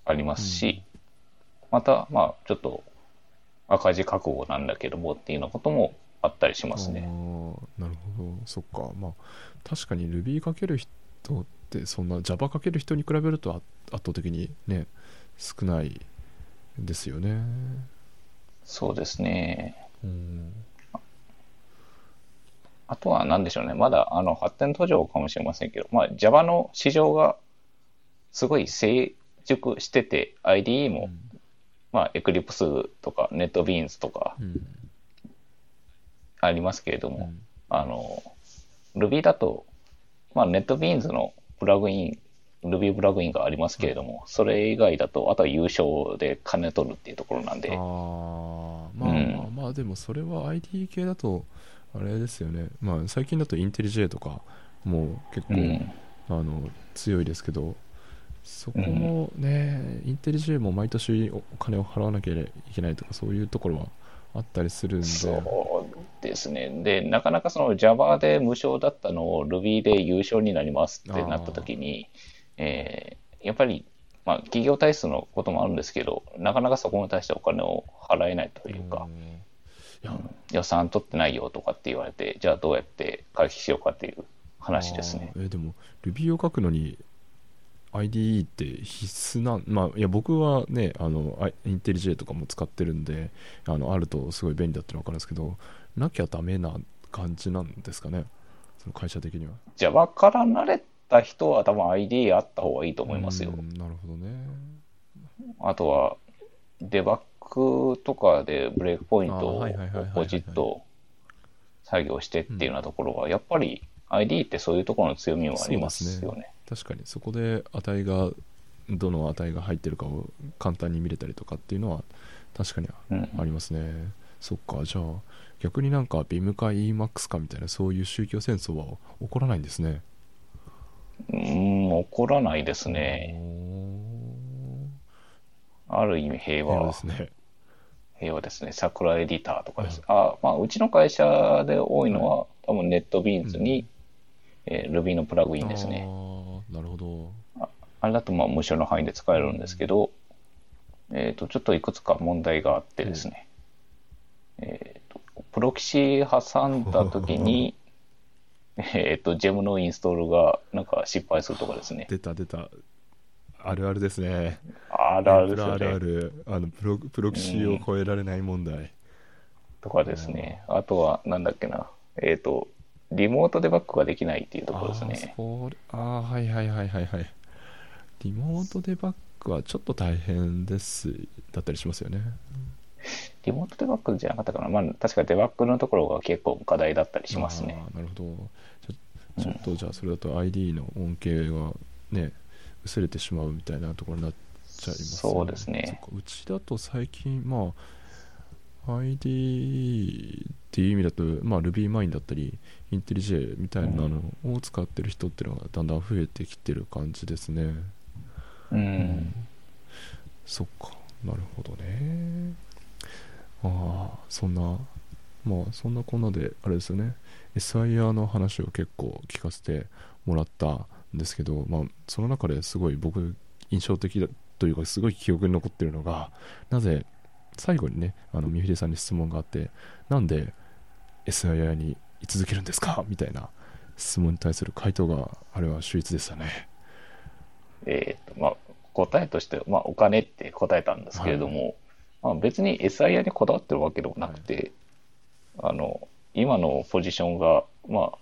ありますし、また、まあ、ちょっと赤字覚悟なんだけどもっていうようなこともあったりしますね。なるほどそっかまあ確かに Ruby かける人ってそんな Java かける人に比べるとあ圧倒的にね少ないですよねそうですね。うんあとは何でしょうね。まだあの発展途上かもしれませんけど、まあ、Java の市場がすごい成熟してて、IDE も、まあ、Eclipse とか NetBeans とかうん。ありますけれども、うん。あの、Ruby だと、まあ、NetBeans のプラグイン、Ruby プラグインがありますけれども、それ以外だと、あとは優勝で金取るっていうところなんで、あー。まあまあうん。まあでもそれは IT 系だとあれですよね。まあ最近だとインテリジェとかもう結構、うん、あの強いですけどそこもね、インテリジェも毎年お金を払わなきゃいけないとかそういうところはあったりするんでそうですね。で、なかなかその Java で無償だったのを Ruby で優勝になりますってなった時に、えーやっぱり、まあ、企業体質のこともあるんですけど、なかなかそこに対してお金を払えないというか、う予算取ってないよとかって言われて、じゃあどうやって回避しようかっていう話ですねあ。ーえでも Ruby を書くのに IDE って必須なんまあいや僕はねあのあインテリジェとかも使ってるんであのあるとすごい便利だってのは分かるんですけどなきゃダメな感じなんですかねその会社的には Java から慣れた人は多分 ID あった方がいいと思いますよう。んなるほどねあとは、デバッグとかでブレイクポイントあをポチッと作業してっていうようなところは、やっぱり ID ってそういうところの強みもありますよね。確かに。そこで値がどの値が入ってるかを簡単に見れたりとかっていうのは確かにうん。ありますね、そっか。じゃあ逆になんか BIM か EMAX かみたいなそういう宗教戦争は起こらないんですね。うん、起こらないですね。ある意味平和。平和ですね。要はですね、桜エディターとかです。あまあ、うちの会社で多いのは、多分ネットビーンズに、えー Ruby のプラグインですね。なるほどあれだとまあ無償の範囲で使えるんですけど、えっ、と、ちょっといくつか問題があってですね、えっ、と、プロキシ挟んだ時に、えっと、ジェムのインストールがなんか失敗するとかですね。出た出たあるあるですねあるあるですよあるあね。るあのプロプロキシを超えられない問題、とかですね。あとは、なんだっけな。えっ、と、リモートデバッグができないっていうところですね。あーはいはいはいはいはい。リモートデバッグはちょっと大変です。だったりしますよね。リモートデバッグじゃなかったかな。まあ、確かデバッグのところが結構課題だったりしますね。なるほど。ちょっとじゃあそれだと ID の恩恵がね薄れてしまうみたいなところになっちゃいますそうですね。うちだと最近まあ ID っていう意味だと、まあ、RubyMine だったり IntelliJ みたいなのを使ってる人っていうのがだんだん増えてきてる感じですね。うん。そっか。なるほどね。ああそんなまあそんなこんなであれですよね。SIR の話を結構聞かせてもらったんですけど、まあ、その中ですごい僕印象的だというかすごい記憶に残ってるのがなぜ最後にねあの三秀さんに質問があってなんで SIR に居続けるんですか？みたいな質問に対する回答があれは秀逸でしたね。えっ、と、まあ、答えとしては、まあ、お金って答えたんですけれども、まあ、別に SIR にこだわってるわけでもなくて、あの、今のポジションが、ま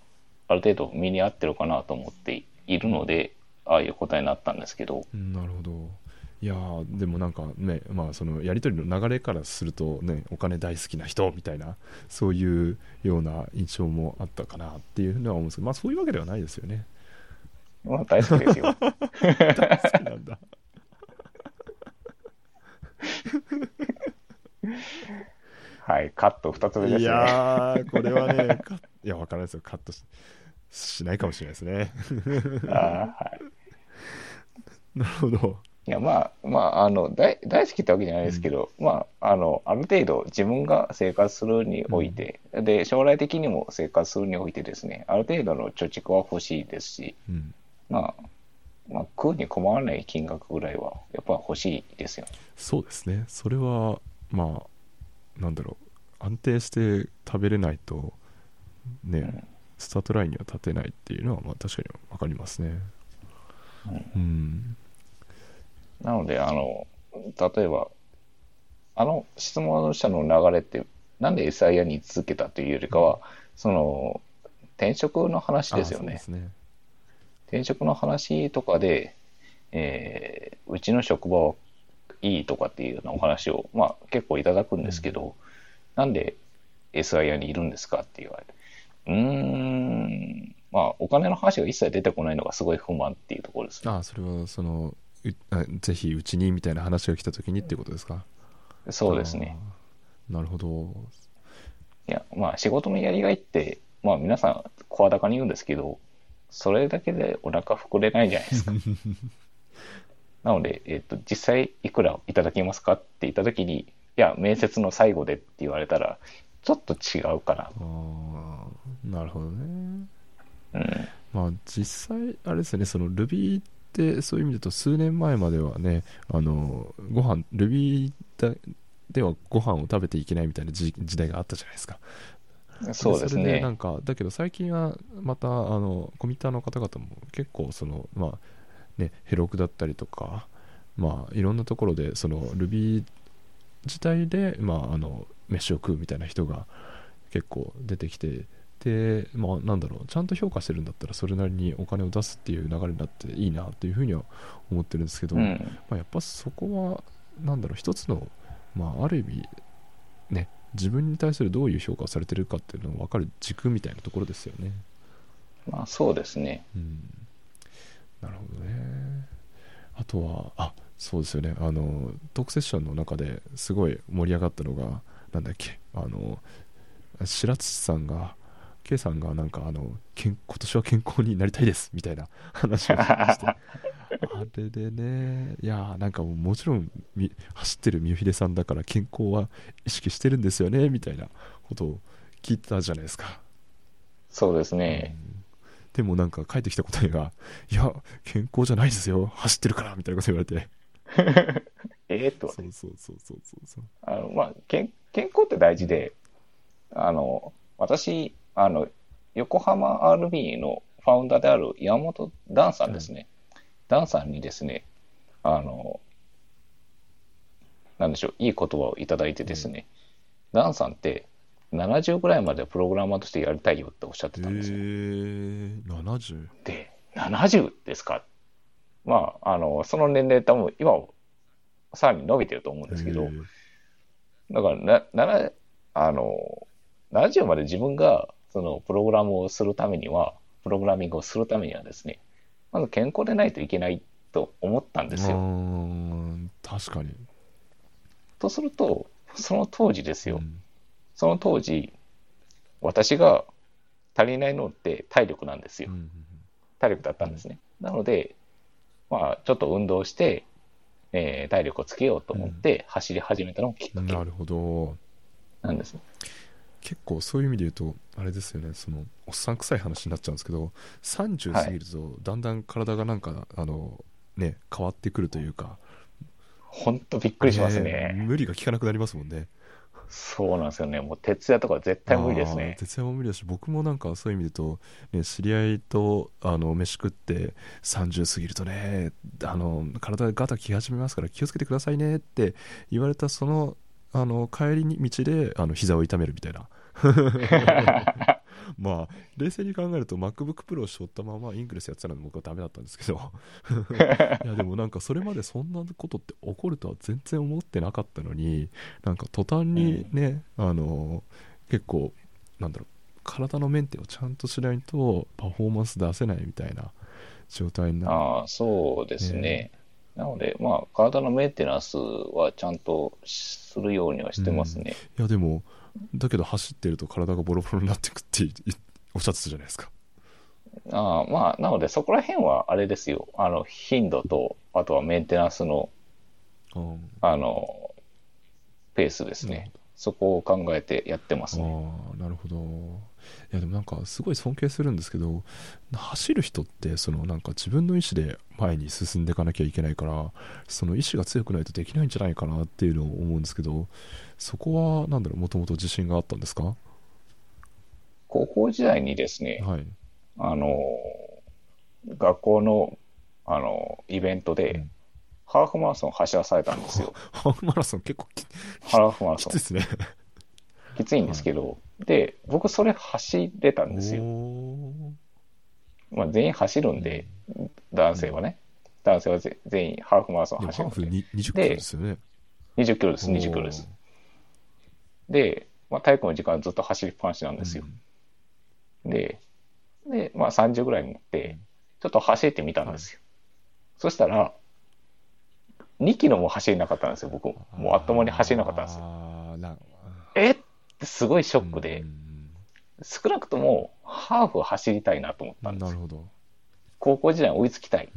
あ、ある程度身に合ってるかなと思っているので、ああいう答えになったんですけど、うんなるほどいやーでもなんかねまあそのやり取りの流れからするとねお金大好きな人みたいなそういうような印象もあったかなっていうのは思うんですけどまあそういうわけではないですよね。まあ、大好きですよ。大好きなんだ。はい、カット2つ目ですいね。やーこれはねいやわからないですよ。カットししないかもしれないですね。あーはい。なるほどいや、まあ、まあ、あの、大大好きってわけじゃないですけど、まあ、あの、ある程度自分が生活するにおいて、で、将来的にも生活するにおいてですね、ある程度の貯蓄は欲しいですし、うん。まあ、まあ、食うに困らない金額ぐらいは、やっぱ欲しいですよ。ね。そうですね。それはまあなんだろう。安定して食べれないとね、うん。スタートラインには立てないっていうのはまあ確かに分かりますね。うんなので、あの、例えば、あの質問者の流れって、なんで SIR に続けたというよりかは、その、転職の話ですよね。ね。転職の話とかで、えーうちの職場はいいとかっていうようなお話を、まあ、結構いただくんですけど、なんで SIR にいるんですかって言われて、うーん、まあ、お金の話が一切出てこないのがすごい不満っていうところですね。あそれはそのうあぜひうちにみたいな話が来た時にっていうことですか？そうですね。なるほどいや、まあ、仕事のやりがいって、まあ、皆さん声高に言うんですけど、それだけでお腹膨れないじゃないですか。なので、えっと、実際いくらいただきますかって言ったときに、いや、面接の最後でって言われたら、ちょっと違うかな。あーなるほどねうん。まあ実際あれですよねその Ruby ってそういう意味だと数年前まではねあのご飯 Ruby だではご飯を食べていけないみたいな時時代があったじゃないですかそうですそれでなね。んかだけど最近はまたあのコミッターの方々も結構そのまあねヘロクだったりとかまあいろんなところでその Ruby 自体でまああの飯を食うみたいな人が結構出てきてでまあなんだろうちゃんと評価してるんだったらそれなりにお金を出すっていう流れになっていいなっていうふうには思ってるんですけど、うん。まあ、やっぱそこはなんだろう一つの、まあ、ある意味ね自分に対するどういう評価をされてるかっていうのが分かる軸みたいなところですよね。まあ、そうですね。うん、なるほどね。あとはあそうですよねあのトークセッションの中ですごい盛り上がったのがなんだっけあの白土さんが K さんがなんかあの健今年は健康になりたいですみたいな話をしてあ あれでね、いやーなんかもちろんみ走ってる三秀さんだから健康は意識してるんですよねみたいなことを聞いてたじゃないですか。そうですね。でもなんか帰ってきた答えが、いや、健康じゃないですよ、走ってるからみたいなこと言われて。えーっと、そうそうそうそうそうそう。あの、まあ、健健康って大事で、あの、私、あの、横浜 RB のファウンダーである山本ダンさんですね。ダンさんにですね、あの、なんでしょう、いい言葉をいただいてですね、ダンさんって70ぐらいまでプログラマーとしてやりたいよっておっしゃってたんですよ。えー、70? で、70ですか？まあ、あの、その年齢多分今、さらに伸びてると思うんですけど、えーだからな、なら、あの、70まで自分が、その、プログラムをするためには、プログラミングをするためにはですね、まず健康でないといけないと思ったんですよ。ん確かに。とすると、その当時ですよ。うんその当時、私が足りないのって体力なんですよう。ん体力だったんですね。なので、まあ、ちょっと運動して、えー体力をつけようと思って走り始めたのがきっかけなるほど。なんですね。結構そういう意味で言うと、あれですよね、その、おっさん臭い話になっちゃうんですけど、30過ぎると、だんだん体がなんか、あの、ね、変わってくるというか、本当びっくりしますねね。無理が効かなくなりますもんね。そうなんですよね。もう徹夜とか絶対無理ですね。徹夜も無理だし僕もなんかそういう意味で言うと、ね、知り合いとあの飯食って30過ぎるとねあの体ガタき始めますから気をつけてくださいねって言われたそのあの帰りに道であの膝を痛めるみたいなまあ冷静に考えると MacBookPro を背負ったままイングレスやってたので僕はダメだったんですけど。いやでもなんかそれまでそんなことって起こるとは全然思ってなかったのになんか途端にね、あの結構なんだろう体のメンテをちゃんとしないとパフォーマンス出せないみたいな状態になる。ああ、そうですね。なので、まあ、体のメンテナンスはちゃんとするようにはしてますね。いやでもだけど走ってると体がボロボロになってくっていおっしゃってたじゃないですかああまあ、なので、そこら辺はあれですよ。あの、頻度と、あとはメンテナンスの、うんあの、ペースですね。そこを考えてやってますね。ああなるほどいやでもなんかすごい尊敬するんですけど走る人ってそのなんか自分の意思で前に進んでいかなきゃいけないからその意志が強くないとできないんじゃないかなっていうのを思うんですけどそこはなんだろうもともと自信があったんですか？高校時代にですね、はいあの、学校の、あの、イベントで、うんハーフマラソン走らされたんですよ。ハーフマラソン結構きハーフマラソンきついで。すね きついんですけど、で、僕それ走れたんですよ。まあ、全員走るんで、男性はね。男性はぜ全員ハーフマラソン走るんで。に20キロですよね20キロです、20キロです。で、まあ、体育の時間ずっと走りっぱなしなんですよ。で、で、まあ30ぐらいになって、ちょっと走ってみたんですよ。そしたら、2キロも走れなかったんですよ、僕。もうあっという間に走れなかったんですよ。えってすごいショックでう、ん少なくともハーフを走りたいなと思ったんですよ。なるほど、高校時代に追いつきたい。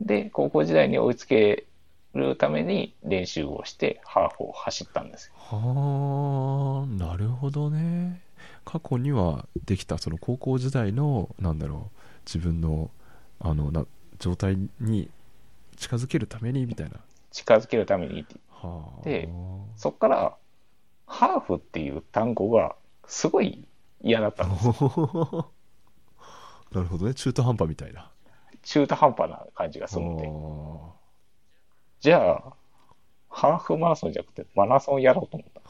で、高校時代に追いつけるために練習をして、ハーフを走ったんですよ。はあなるほどね過去にはできたその高校時代のなんだろう自分のあのな状態に近づけるためにみたいな近づけるために。はあでそっから、ハーフっていう単語がすごい嫌だったんですよ。なるほどね中途半端みたいな中途半端な感じがするので。はじゃあ、ハーフマラソンじゃなくてマラソンやろうと思った。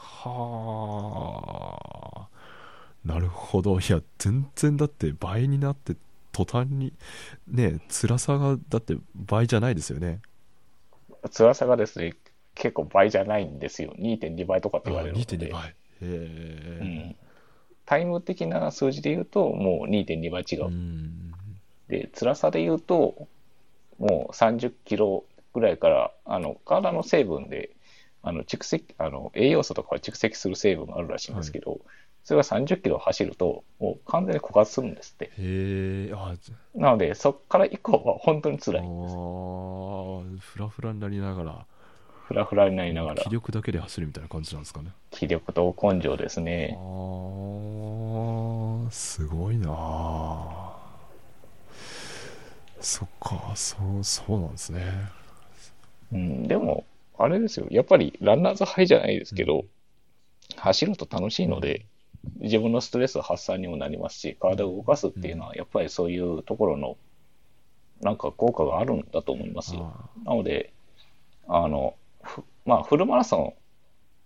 あなるほどいや全然だって倍になって途端にね辛さがだって倍じゃないですよね辛さがですね、結構倍じゃないんですよ。2.2倍とかってあ言われるので。2.2倍へえうん。タイム的な数字で言うと、もう2.2倍違う。うんで、辛さで言うと、もう30キロぐらいから、あの、体の成分で、あの蓄積あの栄養素とかは蓄積する成分があるらしいんですけど、それが30キロ走ると、もう完全に枯渇するんですって。へなので、そこから以降は本当に辛あい。ーフラフラになりながらフラフラになりながら。気、力だけで走るみたいな感じなんですかね。気力と根性ですあね。ーすごいなあそっかそうそうなんですね。うん、でも、あれですよ。やっぱりランナーズハイじゃないですけど、走ると楽しいので、自分のストレス発散にもなりますし、体を動かすっていうのは、やっぱりそういうところの、なんか効果があるんだと思いますよ。あなので、あの、ふまあ、フルマラソ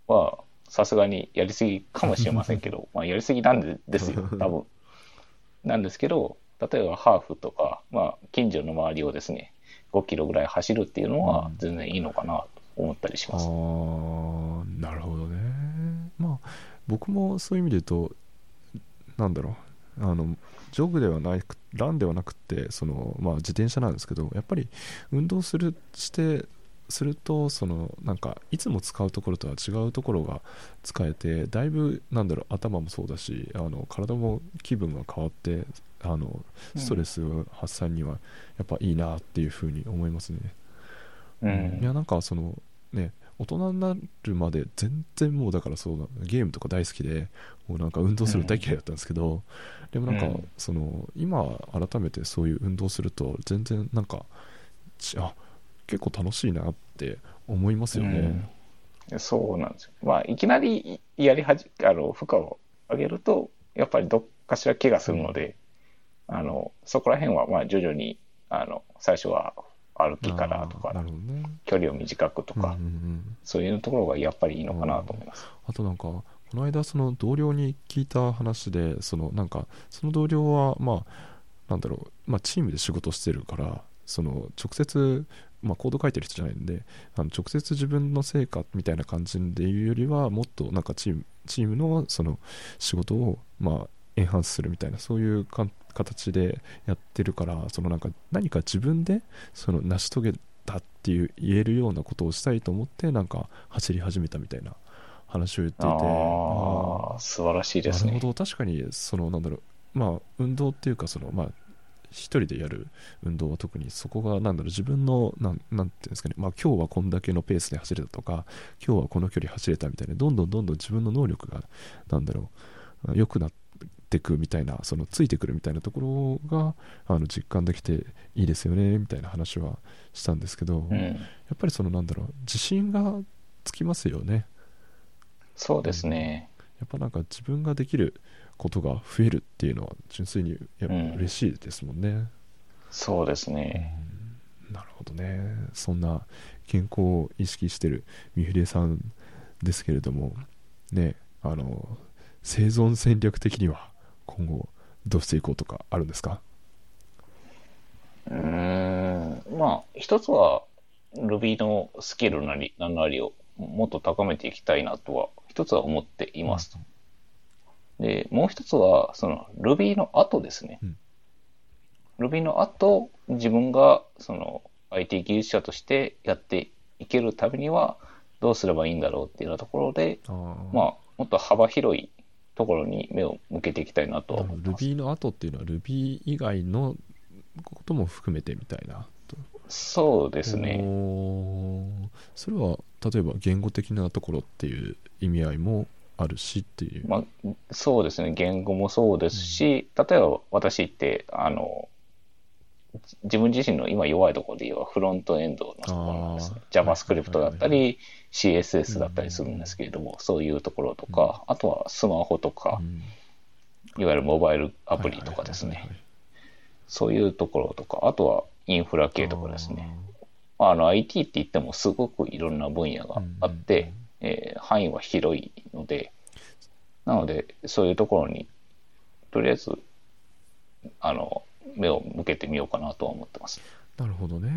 ンはさすがにやりすぎかもしれませんけど、まあ、やりすぎなんでですよ、多分。なんですけど、例えばハーフとか、まあ、近所の周りをですね、5キロぐらい走るっていうのはうん。全然いいのかなと思ったりしあます。ーなるほどね。まあ僕もそういう意味で言うとなんだろう。あのジョグではなくランではなくてその、まあ、自転車なんですけどやっぱり運動するしてするとそのなんかいつも使うところとは違うところが使えてだいぶなんだろう頭もそうだしあの体も気分が変わってあのストレス発散にはやっぱいいなっていうふうに思いますね。うんいやなんかそのね大人になるまで全然もうだからそうだゲームとか大好きでもうなんか運動するの大嫌いだったんですけど、でもなんかうんその今改めてそういう運動すると全然なんかちあ結構楽しいなって思いますよね。そうなんですよ。まあ、いきなりやりはじ、あの、負荷を上げると、やっぱりどっかしら怪我するので、あの、そこら辺は、まあ、徐々に、あの、最初は歩きからとかね。距離を短くとか、うんうんうんそういうところがやっぱりいいのかなと思います。あとなんかこの間その同僚に聞いた話でそのなんかその同僚はまあなんだろう、まあ、チームで仕事してるからその直接、まあ、コード書いてる人じゃないんであの直接自分の成果みたいな感じでいうよりはもっとなんかチームチームのその仕事をまあエンハンスするみたいなそういうか形でやってるからそのなんか何か自分でその成し遂げたっていう言えるようなことをしたいと思ってなんか走り始めたみたいな話を言っていて。ああ、素晴らしいですね。なるほど。確かにそのなんだろう。まあ運動っていうかそのまあ一人でやる運動は特にそこがなんだろう自分のなんなんていうんですかねまあ今日はこんだけのペースで走れたとか今日はこの距離走れたみたいなどんどんどんどん自分の能力がなんだろう良くなってくみたいなそのついてくるみたいなところがあの実感できていいですよねみたいな話はしたんですけど、やうん。っぱりそのなんだろう自信がつきますよねそうですね。やっぱなんか自分ができることが増えるっていうのは純粋にやっぱうん嬉しいですもんね、そうですね。なるほどねそんな健康を意識してる三筆さんですけれどもねあの生存戦略的には今後どうしていこうとかあるんですか？うーん。まあ、一つは Ruby のスキルなり、何なりをもっと高めていきたいなとは、一つは思っていますと。で、もう一つは、その Ruby の後ですね。うん Ruby の後、自分がその IT 技術者としてやっていけるためには、どうすればいいんだろうっていうようなところで、あーまあ、もっと幅広いところに目を向けていきたいなと思ってます。Ruby の後っていうのは Ruby 以外のことも含めてみたいなとそうですね。それは例えば言語的なところっていう意味合いもあるしっていう、まあ、そうですね、言語もそうですし、例えば私って、あの、じ自分自身の今弱いところで言えばフロントエンドのところなんです。ね JavaScript だったり、CSS だったりするんですけれども、そういうところとか、あとはスマホとかう、ん。いわゆるモバイルアプリとかですね。そういうところとか、あとはインフラ系とかですね。まあ、あの IT って言ってもすごくいろんな分野があって、えー範囲は広いので、なので、そういうところに、とりあえず、あの、目を向けてみようかなとは思ってます。なるほどね。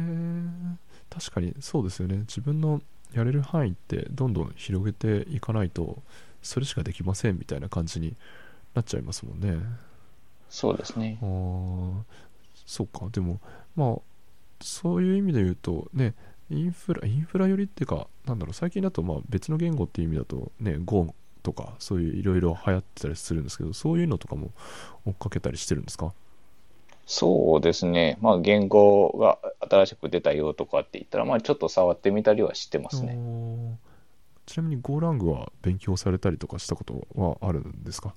確かにそうですよね。自分のやれる範囲ってどんどん広げていかないとそれしかできませんみたいな感じになっちゃいますもんね。そうですね。あ。ー。そうか。でもまあそういう意味で言うとねインフラインフラ寄りっていうかなんだろう最近だとまあ別の言語っていう意味だとね Go とかそういういろいろ流行ってたりするんですけどそういうのとかも追っかけたりしてるんですか？そうですね、まあ、言語が新しく出たよとかって言ったら、まあ、ちょっと触ってみたりはしてますね。ちなみに Go ラングは勉強されたりとかしたことはあるんですか？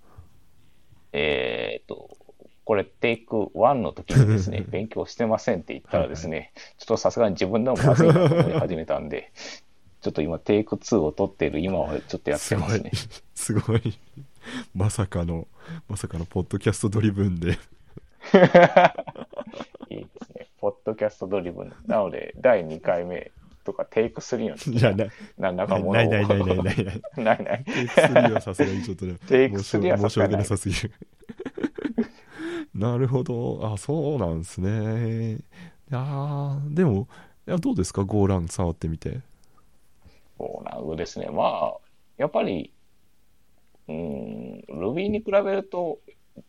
えっと、これ、テイク1の時にですね、勉強してませんって言ったらですね、はいはい、ちょっとさすがに自分でもまずいなと思い始めたんで、ちょっと今、テイク2を取っている今はちょっとやってますね。すごい。まさかの、まさかのポッドキャストドリブンで いいですね。ポッドキャストドリブン。なので、第2回目とか、テイク3の時いや、な、なんだかものないないないないないない。ないない。テイク3はさすがにちょっとね、テイク3はさ申しすがにな訳ないさすぎる。なるほど。あ、そうなんですね。いやーでも、いやどうですか、ゴーラン触ってみて。ゴーラングですね。まあ、やっぱり、うん、Ruby に比べると、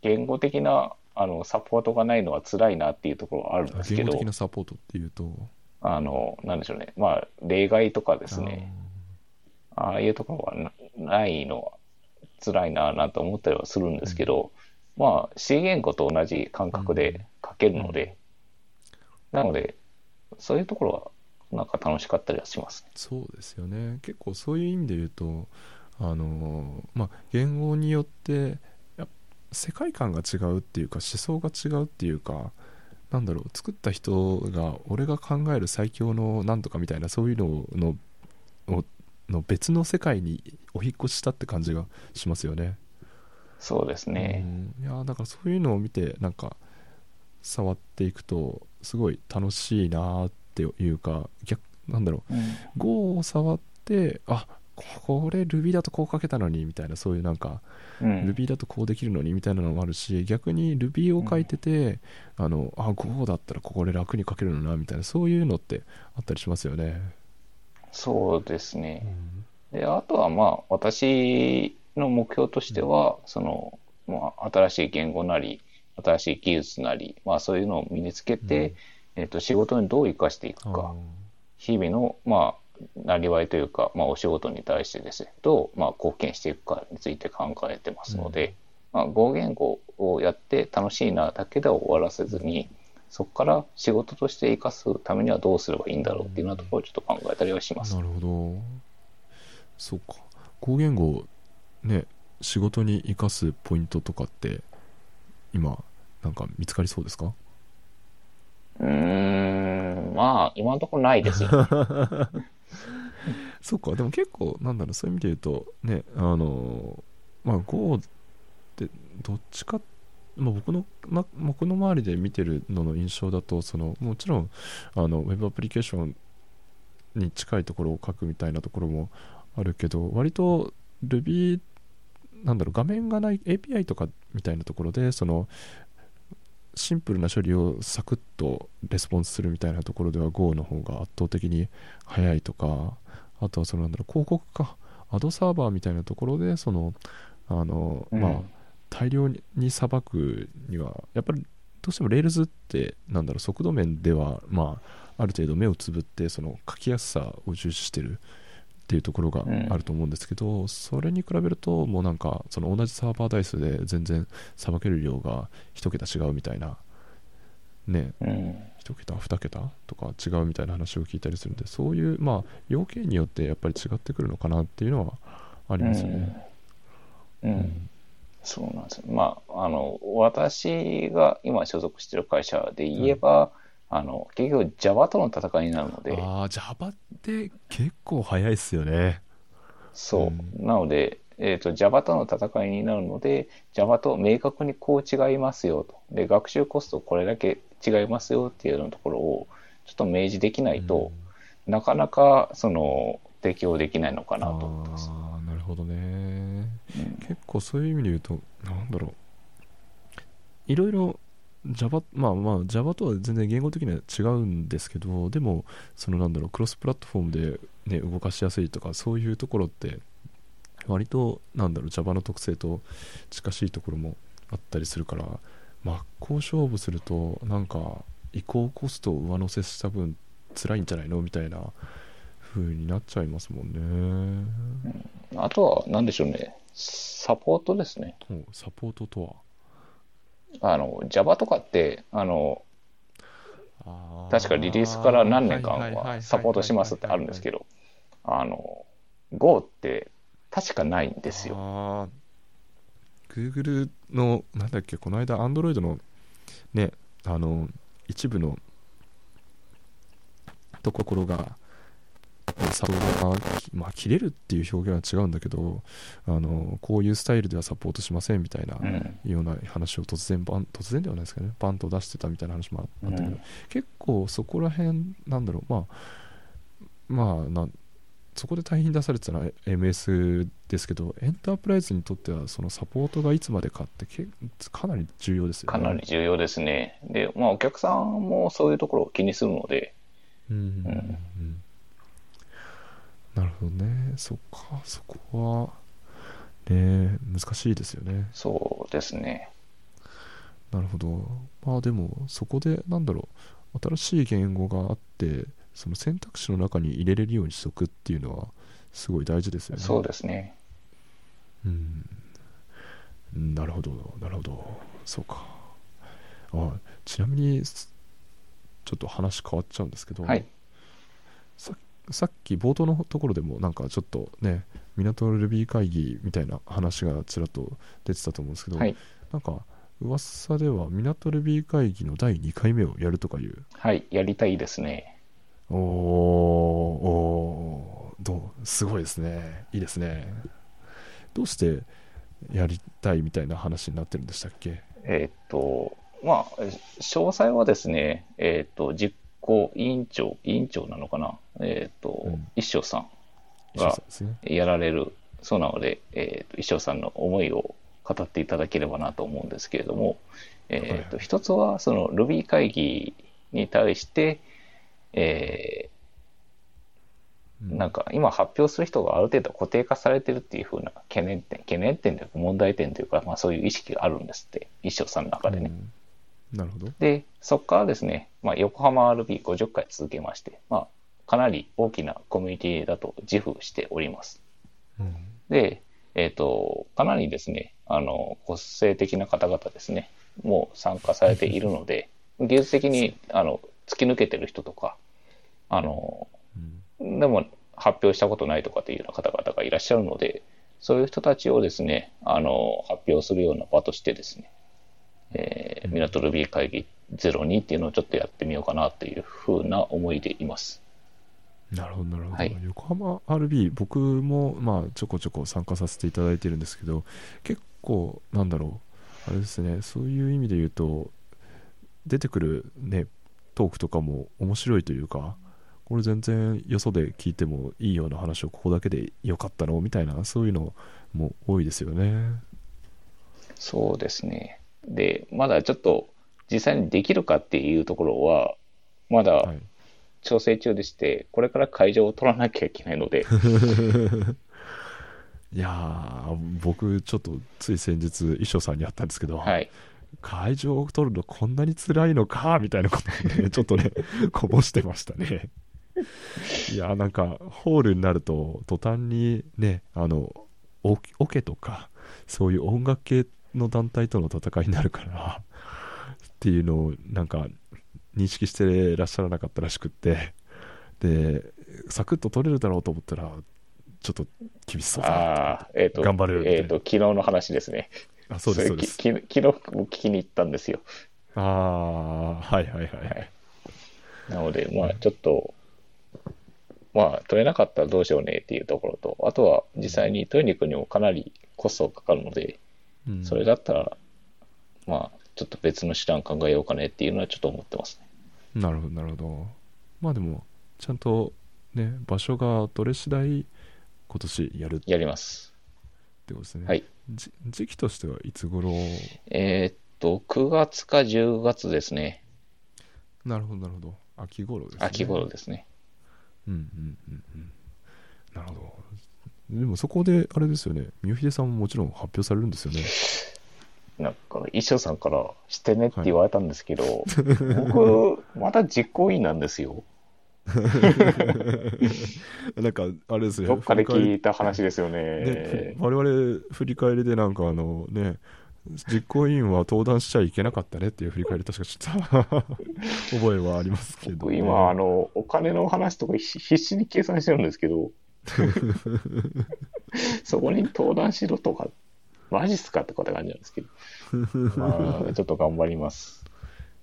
言語的なあのサポートがないのは辛いなっていうところはあるんですけど、言語的なサポートっていうと？あの、なんでしょうね。まあ、例外とかですね。ああいうところはなないのは辛いななんて思ったりはするんですけど、まあ、C 言語と同じ感覚で書けるので、なので、そういうところはなんか楽しかったりはしますね。そうですよね。結構そういう意味で言うと、あの、まあ、言語によって、世界観が違うっていうか、思想が違うっていうか、なんだろう、作った人が、俺が考える最強のなんとかみたいな、そういうのの、のの別の世界にお引っ越ししたって感じがしますよね。そうですね。うん、いやだからそういうのを見てなんか触っていくとすごい楽しいなっていうか逆なんだろううん Go を触ってあこれ Ruby だとこう書けたのにみたいなそういうなんか、うん Ruby だとこうできるのにみたいなのもあるし逆に Ruby を書いてて、あのあ Go だったらこれ楽に書けるのなみたいなそういうのってあったりしますよね。そうですね。で、あとはまあ、私の目標としては、その、まあ、新しい言語なり、新しい技術なり、まあ、そういうのを身につけて、えっと、仕事にどう生かしていくあか、日々の、まあ、なりわいというか、まあ、お仕事に対してですね、どう、まあ、貢献していくかについて考えてますので、まあ、語言語をやって楽しいなだけでは終わらせずに、そこから仕事として生かすためにはどうすればいいんだろうっていうようなところをちょっと考えたりはします。な。るほど。そうか。語言語ね仕事に生かすポイントとかって今なんか見つかりそうですか？うーん、まあ、今のところないですよ。そうかでも結構なんだろうそういう意味で言うとねあのまあ Go ってどっちかまあ、僕の、ま、僕の周りで見てるのの印象だとそのもちろんあのウェブアプリケーションに近いところを書くみたいなところもあるけど割と Ruby なんだろう画面がない API とかみたいなところでそのシンプルな処理をサクッとレスポンスするみたいなところでは Go の方が圧倒的に早いとかあとはそのなんだろう広告かアドサーバーみたいなところでそのあの、うん。まあ大量にさばくにはやっぱりどうしても Rails ってなんだろう速度面ではまあある程度目をつぶってその書きやすさを重視してるっていうところがあると思うんですけど、それに比べるともうなんかその同じサーバー台数で全然さばける量が一桁違うみたいなねうん。一桁二桁とか違うみたいな話を聞いたりするんでそういうまあ要件によってやっぱり違ってくるのかなっていうのはありますよね。うん。うんそうなんですよ。まあ、あの、私が今所属している会社で言えば、あの、結局 Java との戦いになるので、ああ Java って結構早いっすよね。そう。うんなので、えっと、Java との戦いになるので、Java と明確にこう違いますよと。で、学習コストこれだけ違いますよっていうようなところを、ちょっと明示できないと、なかなか、その、適用できないのかなと思ってます。ああなるほどね。うん結構そういう意味で言うとなんだろういろいろ Java まあまあ Java とは全然言語的には違うんですけどでもそのなんだろうクロスプラットフォームで、ね、動かしやすいとかそういうところって割となんだろう Java の特性と近しいところもあったりするから真っ向勝負するとなんか移行コストを上乗せした分辛いんじゃないの？みたいな風になっちゃいますもんね。あとは、なんでしょうね、サポートですね。おサポートとは？あの、Java とかって、あの、確かリリースから何年間はサポートしますってあるんですけど、あの、Go って確かないんですよ。Google の、なんだっけ、この間、Android のね、あの、一部のところが、サポートが、まあ、切れるっていう表現は違うんだけど、あの、こういうスタイルではサポートしませんみたいなうん。ような話を突然バン、突然ではないですかね、バンと出してたみたいな話もあったけど、うん。結構そこら辺なんだろう。まあまあなそこで大変出されてたのは MS ですけどエンタープライズにとってはそのサポートがいつまでかってけかなり重要ですよかねなり重要ですね。で、まあ、お客さんもそういうところを気にするので、うん。うんなるほどね。そっか。そこはね難しいですよね。そうですね。なるほど。まあでもそこでなんだろう。新しい言語があってその選択肢の中に入れれるようにしとくっていうのはすごい大事ですよね。そうですね。うん。うんなるほど。なるほど。そうか。あちなみにすちょっと話変わっちゃうんですけど、はい。ささっき冒頭のところでもなんかちょっとね港ルビー会議みたいな話がちらっと出てたと思うんですけど、はい。なんか噂では港ルビー会議の第2回目をやるとかいうはい。やりたいですね。おーおーどうすごいですねいいですねどうしてやりたいみたいな話になってるんでしたっけ？えーっと、まあ、詳細はですね、えーっと、実行委員長、委員長なのかな、えーっと、うん。一生さん石がやられるそうなので、えーっと、一生さんの思いを語っていただければなと思うんですけれども、えーっと、一つは、その Ruby 会議に対して、えーなんか今発表する人がある程度固定化されてるっていう風な懸念点、懸念点というか問題点というか、まあそういう意識があるんですって、一生さんの中でね。うんなるほど。で、そこからですね、まあ、横浜 RB50 回続けまして、まあ、かなり大きなコミュニティだと自負しております。うん。で、えっ、と、かなりですね、あの、個性的な方々ですね、もう参加されているので、技術的に、あの、突き抜けてる人とか、あの、うん。でも発表したことないとかっていうような方々がいらっしゃるので、そういう人たちをですね、あの、発表するような場としてですね、えー、港ルビー会議02っていうのをちょっとやってみようかなっていうふうな思いでいます。なるほどなるほど、はい。横浜 RB 僕もまあちょこちょこ参加させていただいてるんですけど結構なんだろう。あれですね。そういう意味で言うと出てくるねトークとかも面白いというかこれ全然よそで聞いてもいいような話をここだけでよかったのみたいなそういうのも多いですよね。そうですね。で、まだちょっと実際にできるかっていうところは、まだはい。調整中でして、これから会場を取らなきゃいけないので、いやー僕ちょっとつい先日衣装さんに会ったんですけど、はい。会場を取るのこんなに辛いのかみたいなことをねちょっとね こぼしてましたね。いやなんかホールになると途端にねあのオオケとかそういう音楽系の団体との戦いになるからっていうのをなんか認識してらっしゃらなかったらしくってでサクッと取れるだろうと思ったらちょっと厳しそうだな。ああ、えっ、と、頑張るえっ、と、昨日の話ですね。あそうですそうです。昨日僕聞きに行ったんですよ。ああはいはいはい。はい。なので、まあ、ちょっと、まあ、取れなかったらどうしようねっていうところと、あとは実際に取りに行くにもかなりコストがかかるので、うんそれだったら、まあ、ちょっと別の手段考えようかねっていうのはちょっと思ってますね。なるほどなるほどまあでもちゃんとね場所がどれ次第今年やるってやります。ことですね、はい。じ時期としてはいつ頃？えーっと、9月か10月ですね。なるほどなるほど秋頃ですね秋頃ですね。うんうんうんうんなるほどでもそこであれですよね三好秀さんももちろん発表されるんですよねなんか、一生さんからしてねって言われたんですけど、僕、まだ実行委員なんですよ。なんか、あれですね。どっかで聞いた話ですよね。ね、我々振り返りでなんかあのね、実行委員は登壇しちゃいけなかったねっていう振り返り確かした 覚えはありますけど、僕今、あの、お金の話とか必必死に計算してるんですけど、そこに登壇しろとか、マジっすかってこと感じなんですけど、まあ、ちょっと頑張ります。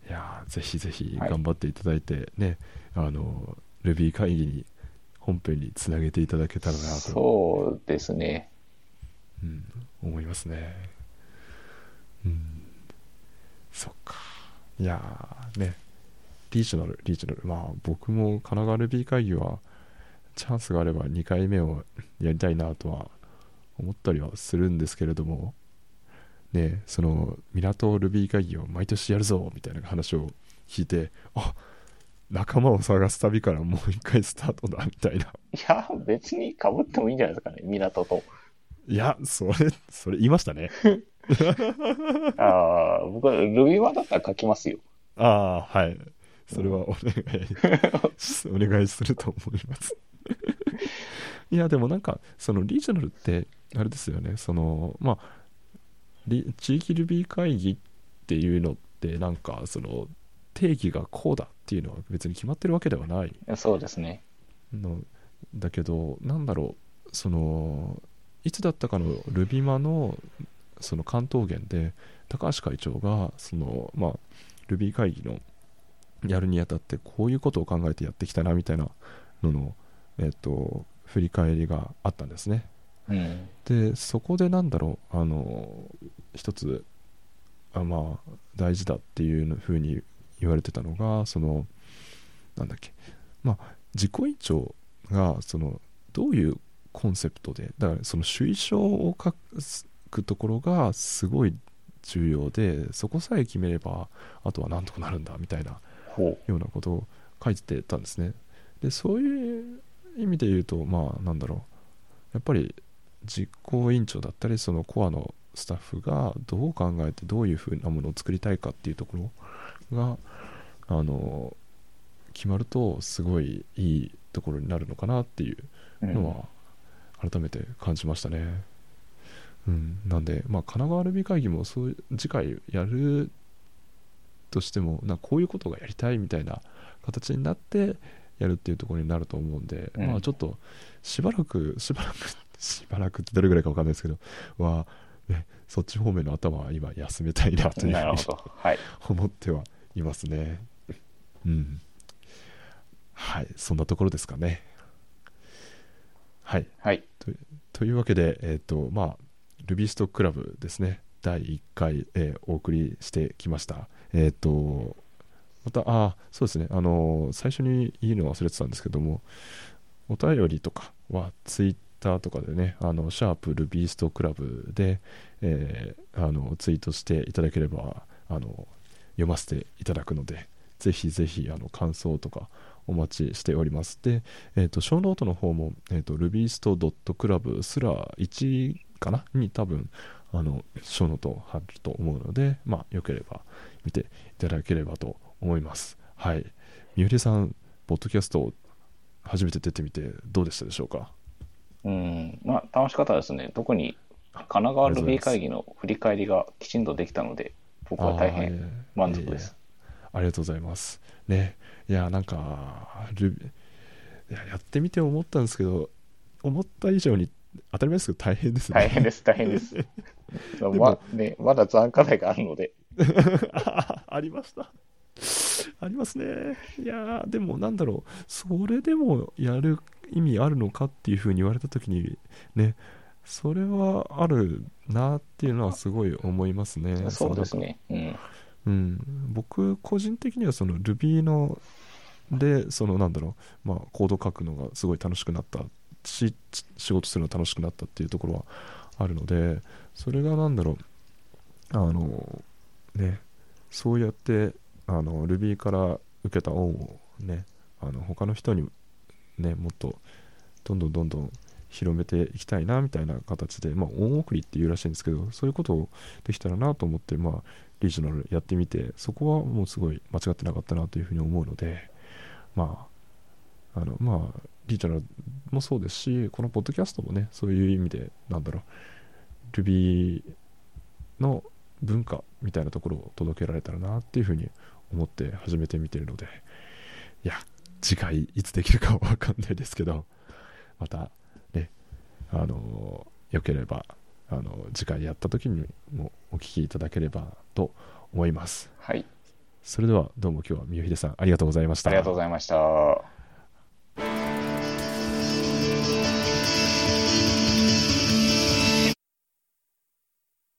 いやーぜひぜひはい。頑張っていただいてね、あの Ruby 会議に本編につなげていただけたらなと、そうですね。うん、思いますね。うん。そっか。いやーね。リージョナルリージョナル。まあ僕も神奈川 Ruby 会議はチャンスがあれば2回目をやりたいなとは思ったりはするんですけれどもねその港 Ruby 会議を毎年やるぞみたいな話を聞いてあ仲間を探す旅からもう一回スタートだみたいないや、別に被ってもいいんじゃないですかね、港と。いやそれそれ言いましたね ああ、僕は Ruby 版だったら書きますよ。ああはいそれはお願いしお願いすると思いますいやでもなんかそのリージョナルってあれですよねそのまあリ地域 Ruby 会議っていうのってなんかその定義がこうだっていうのは別に決まってるわけではないそうですね。のだけどなんだろうそのいつだったかのルビマのその関東圏で高橋会長がそのまあルビー会議のやるにあたってこういうことを考えてやってきたなみたいなののえっと振り返りがあったんですねうん。でそこでなんだろうあの一つあまあ大事だっていうふうに言われてたのがそのなんだっけまあ実行委員長がそのどういうコンセプトでだからその首相を書くところがすごい重要でそこさえ決めればあとはなんとかなるんだみたいなほようなことを書いてたんですね。でそういう意味で言うとまあなんだろうやっぱり実行委員長だったりそのコアのスタッフがどう考えてどういうふうなものを作りたいかっていうところがあの決まるとすごいいいところになるのかなっていう。のは改めて感じましたね。うん、なんで、まあ、神奈川ルビー会議もそう次回やるとしてもなこういうことがやりたいみたいな形になってやるっていうところになると思うんで、うんまあちょっとしばらくしばらく しばらくってどれぐらいか分かんないですけどは、ね、そっち方面の頭は今休めたいなというふうに。はい。思ってはいますね。うん。はい、そんなところですかね。はい。はい。というわけで、えっ、と、まあ、ルビーストクラブですね、第1回、えーお送りしてきました。えっ、と、また、あ、そうですね、あの最初に言うの忘れてたんですけども、お便りとかはツイッターとかでね、あの、シャープルビーストクラブで、えーあの、ツイートしていただければ、あの、読ませていただくので、ぜひぜひ、あの、感想とかお待ちしております。で、えっ、と、ショーノートの方も、えっ、と、ルビースト .club すら1かな？に多分、あの、ショーノート貼ると思うので、まあ、よければ見ていただければと思います。はい。三浦さん、ポッドキャスト初めて出てみてどうでしたでしょうか？うん。まあ、楽しかったですね。特に、神奈川ルビー会議の振り返りがきちんとできたので、僕は大変満足です。ありがとうございます。ね。いや、なんか、ルややってみて思ったんですけど、思った以上に当たり前ですけど大変ですね。大変です、大変です。もまね、まだ残課題があるので、あ ありました。ありますね。いやーでもなんだろう、それでもやる意味あるのかっていうふうに言われたときに、ね、それはあるなっていうのはすごい思いますね。そうですね。うん。うん、僕個人的にはその Ruby のでそのなんだろう、まあ、コード書くのがすごい楽しくなったし仕事するの楽しくなったっていうところはあるのでそれがなんだろうあのねそうやってあの Ruby から受けた恩をねあの他の人にねもっとどんどんどんどん広めていきたいなみたいな形で、まあ、恩送りっていうらしいんですけどそういうことをできたらなと思って、まあ、リージョナルやってみてそこはもうすごい間違ってなかったなというふうに思うのでまああのまあリーチャナルもそうですしこのポッドキャストもねそういう意味でなんだろう Ruby の文化みたいなところを届けられたらなっていうふうに思って始めてみてるのでいや次回いつできるかは分かんないですけどまたねあのよければあの次回やった時にもお聞きいただければと思いますはい。それではどうも今日は三好秀さんありがとうございましたありがとうございました。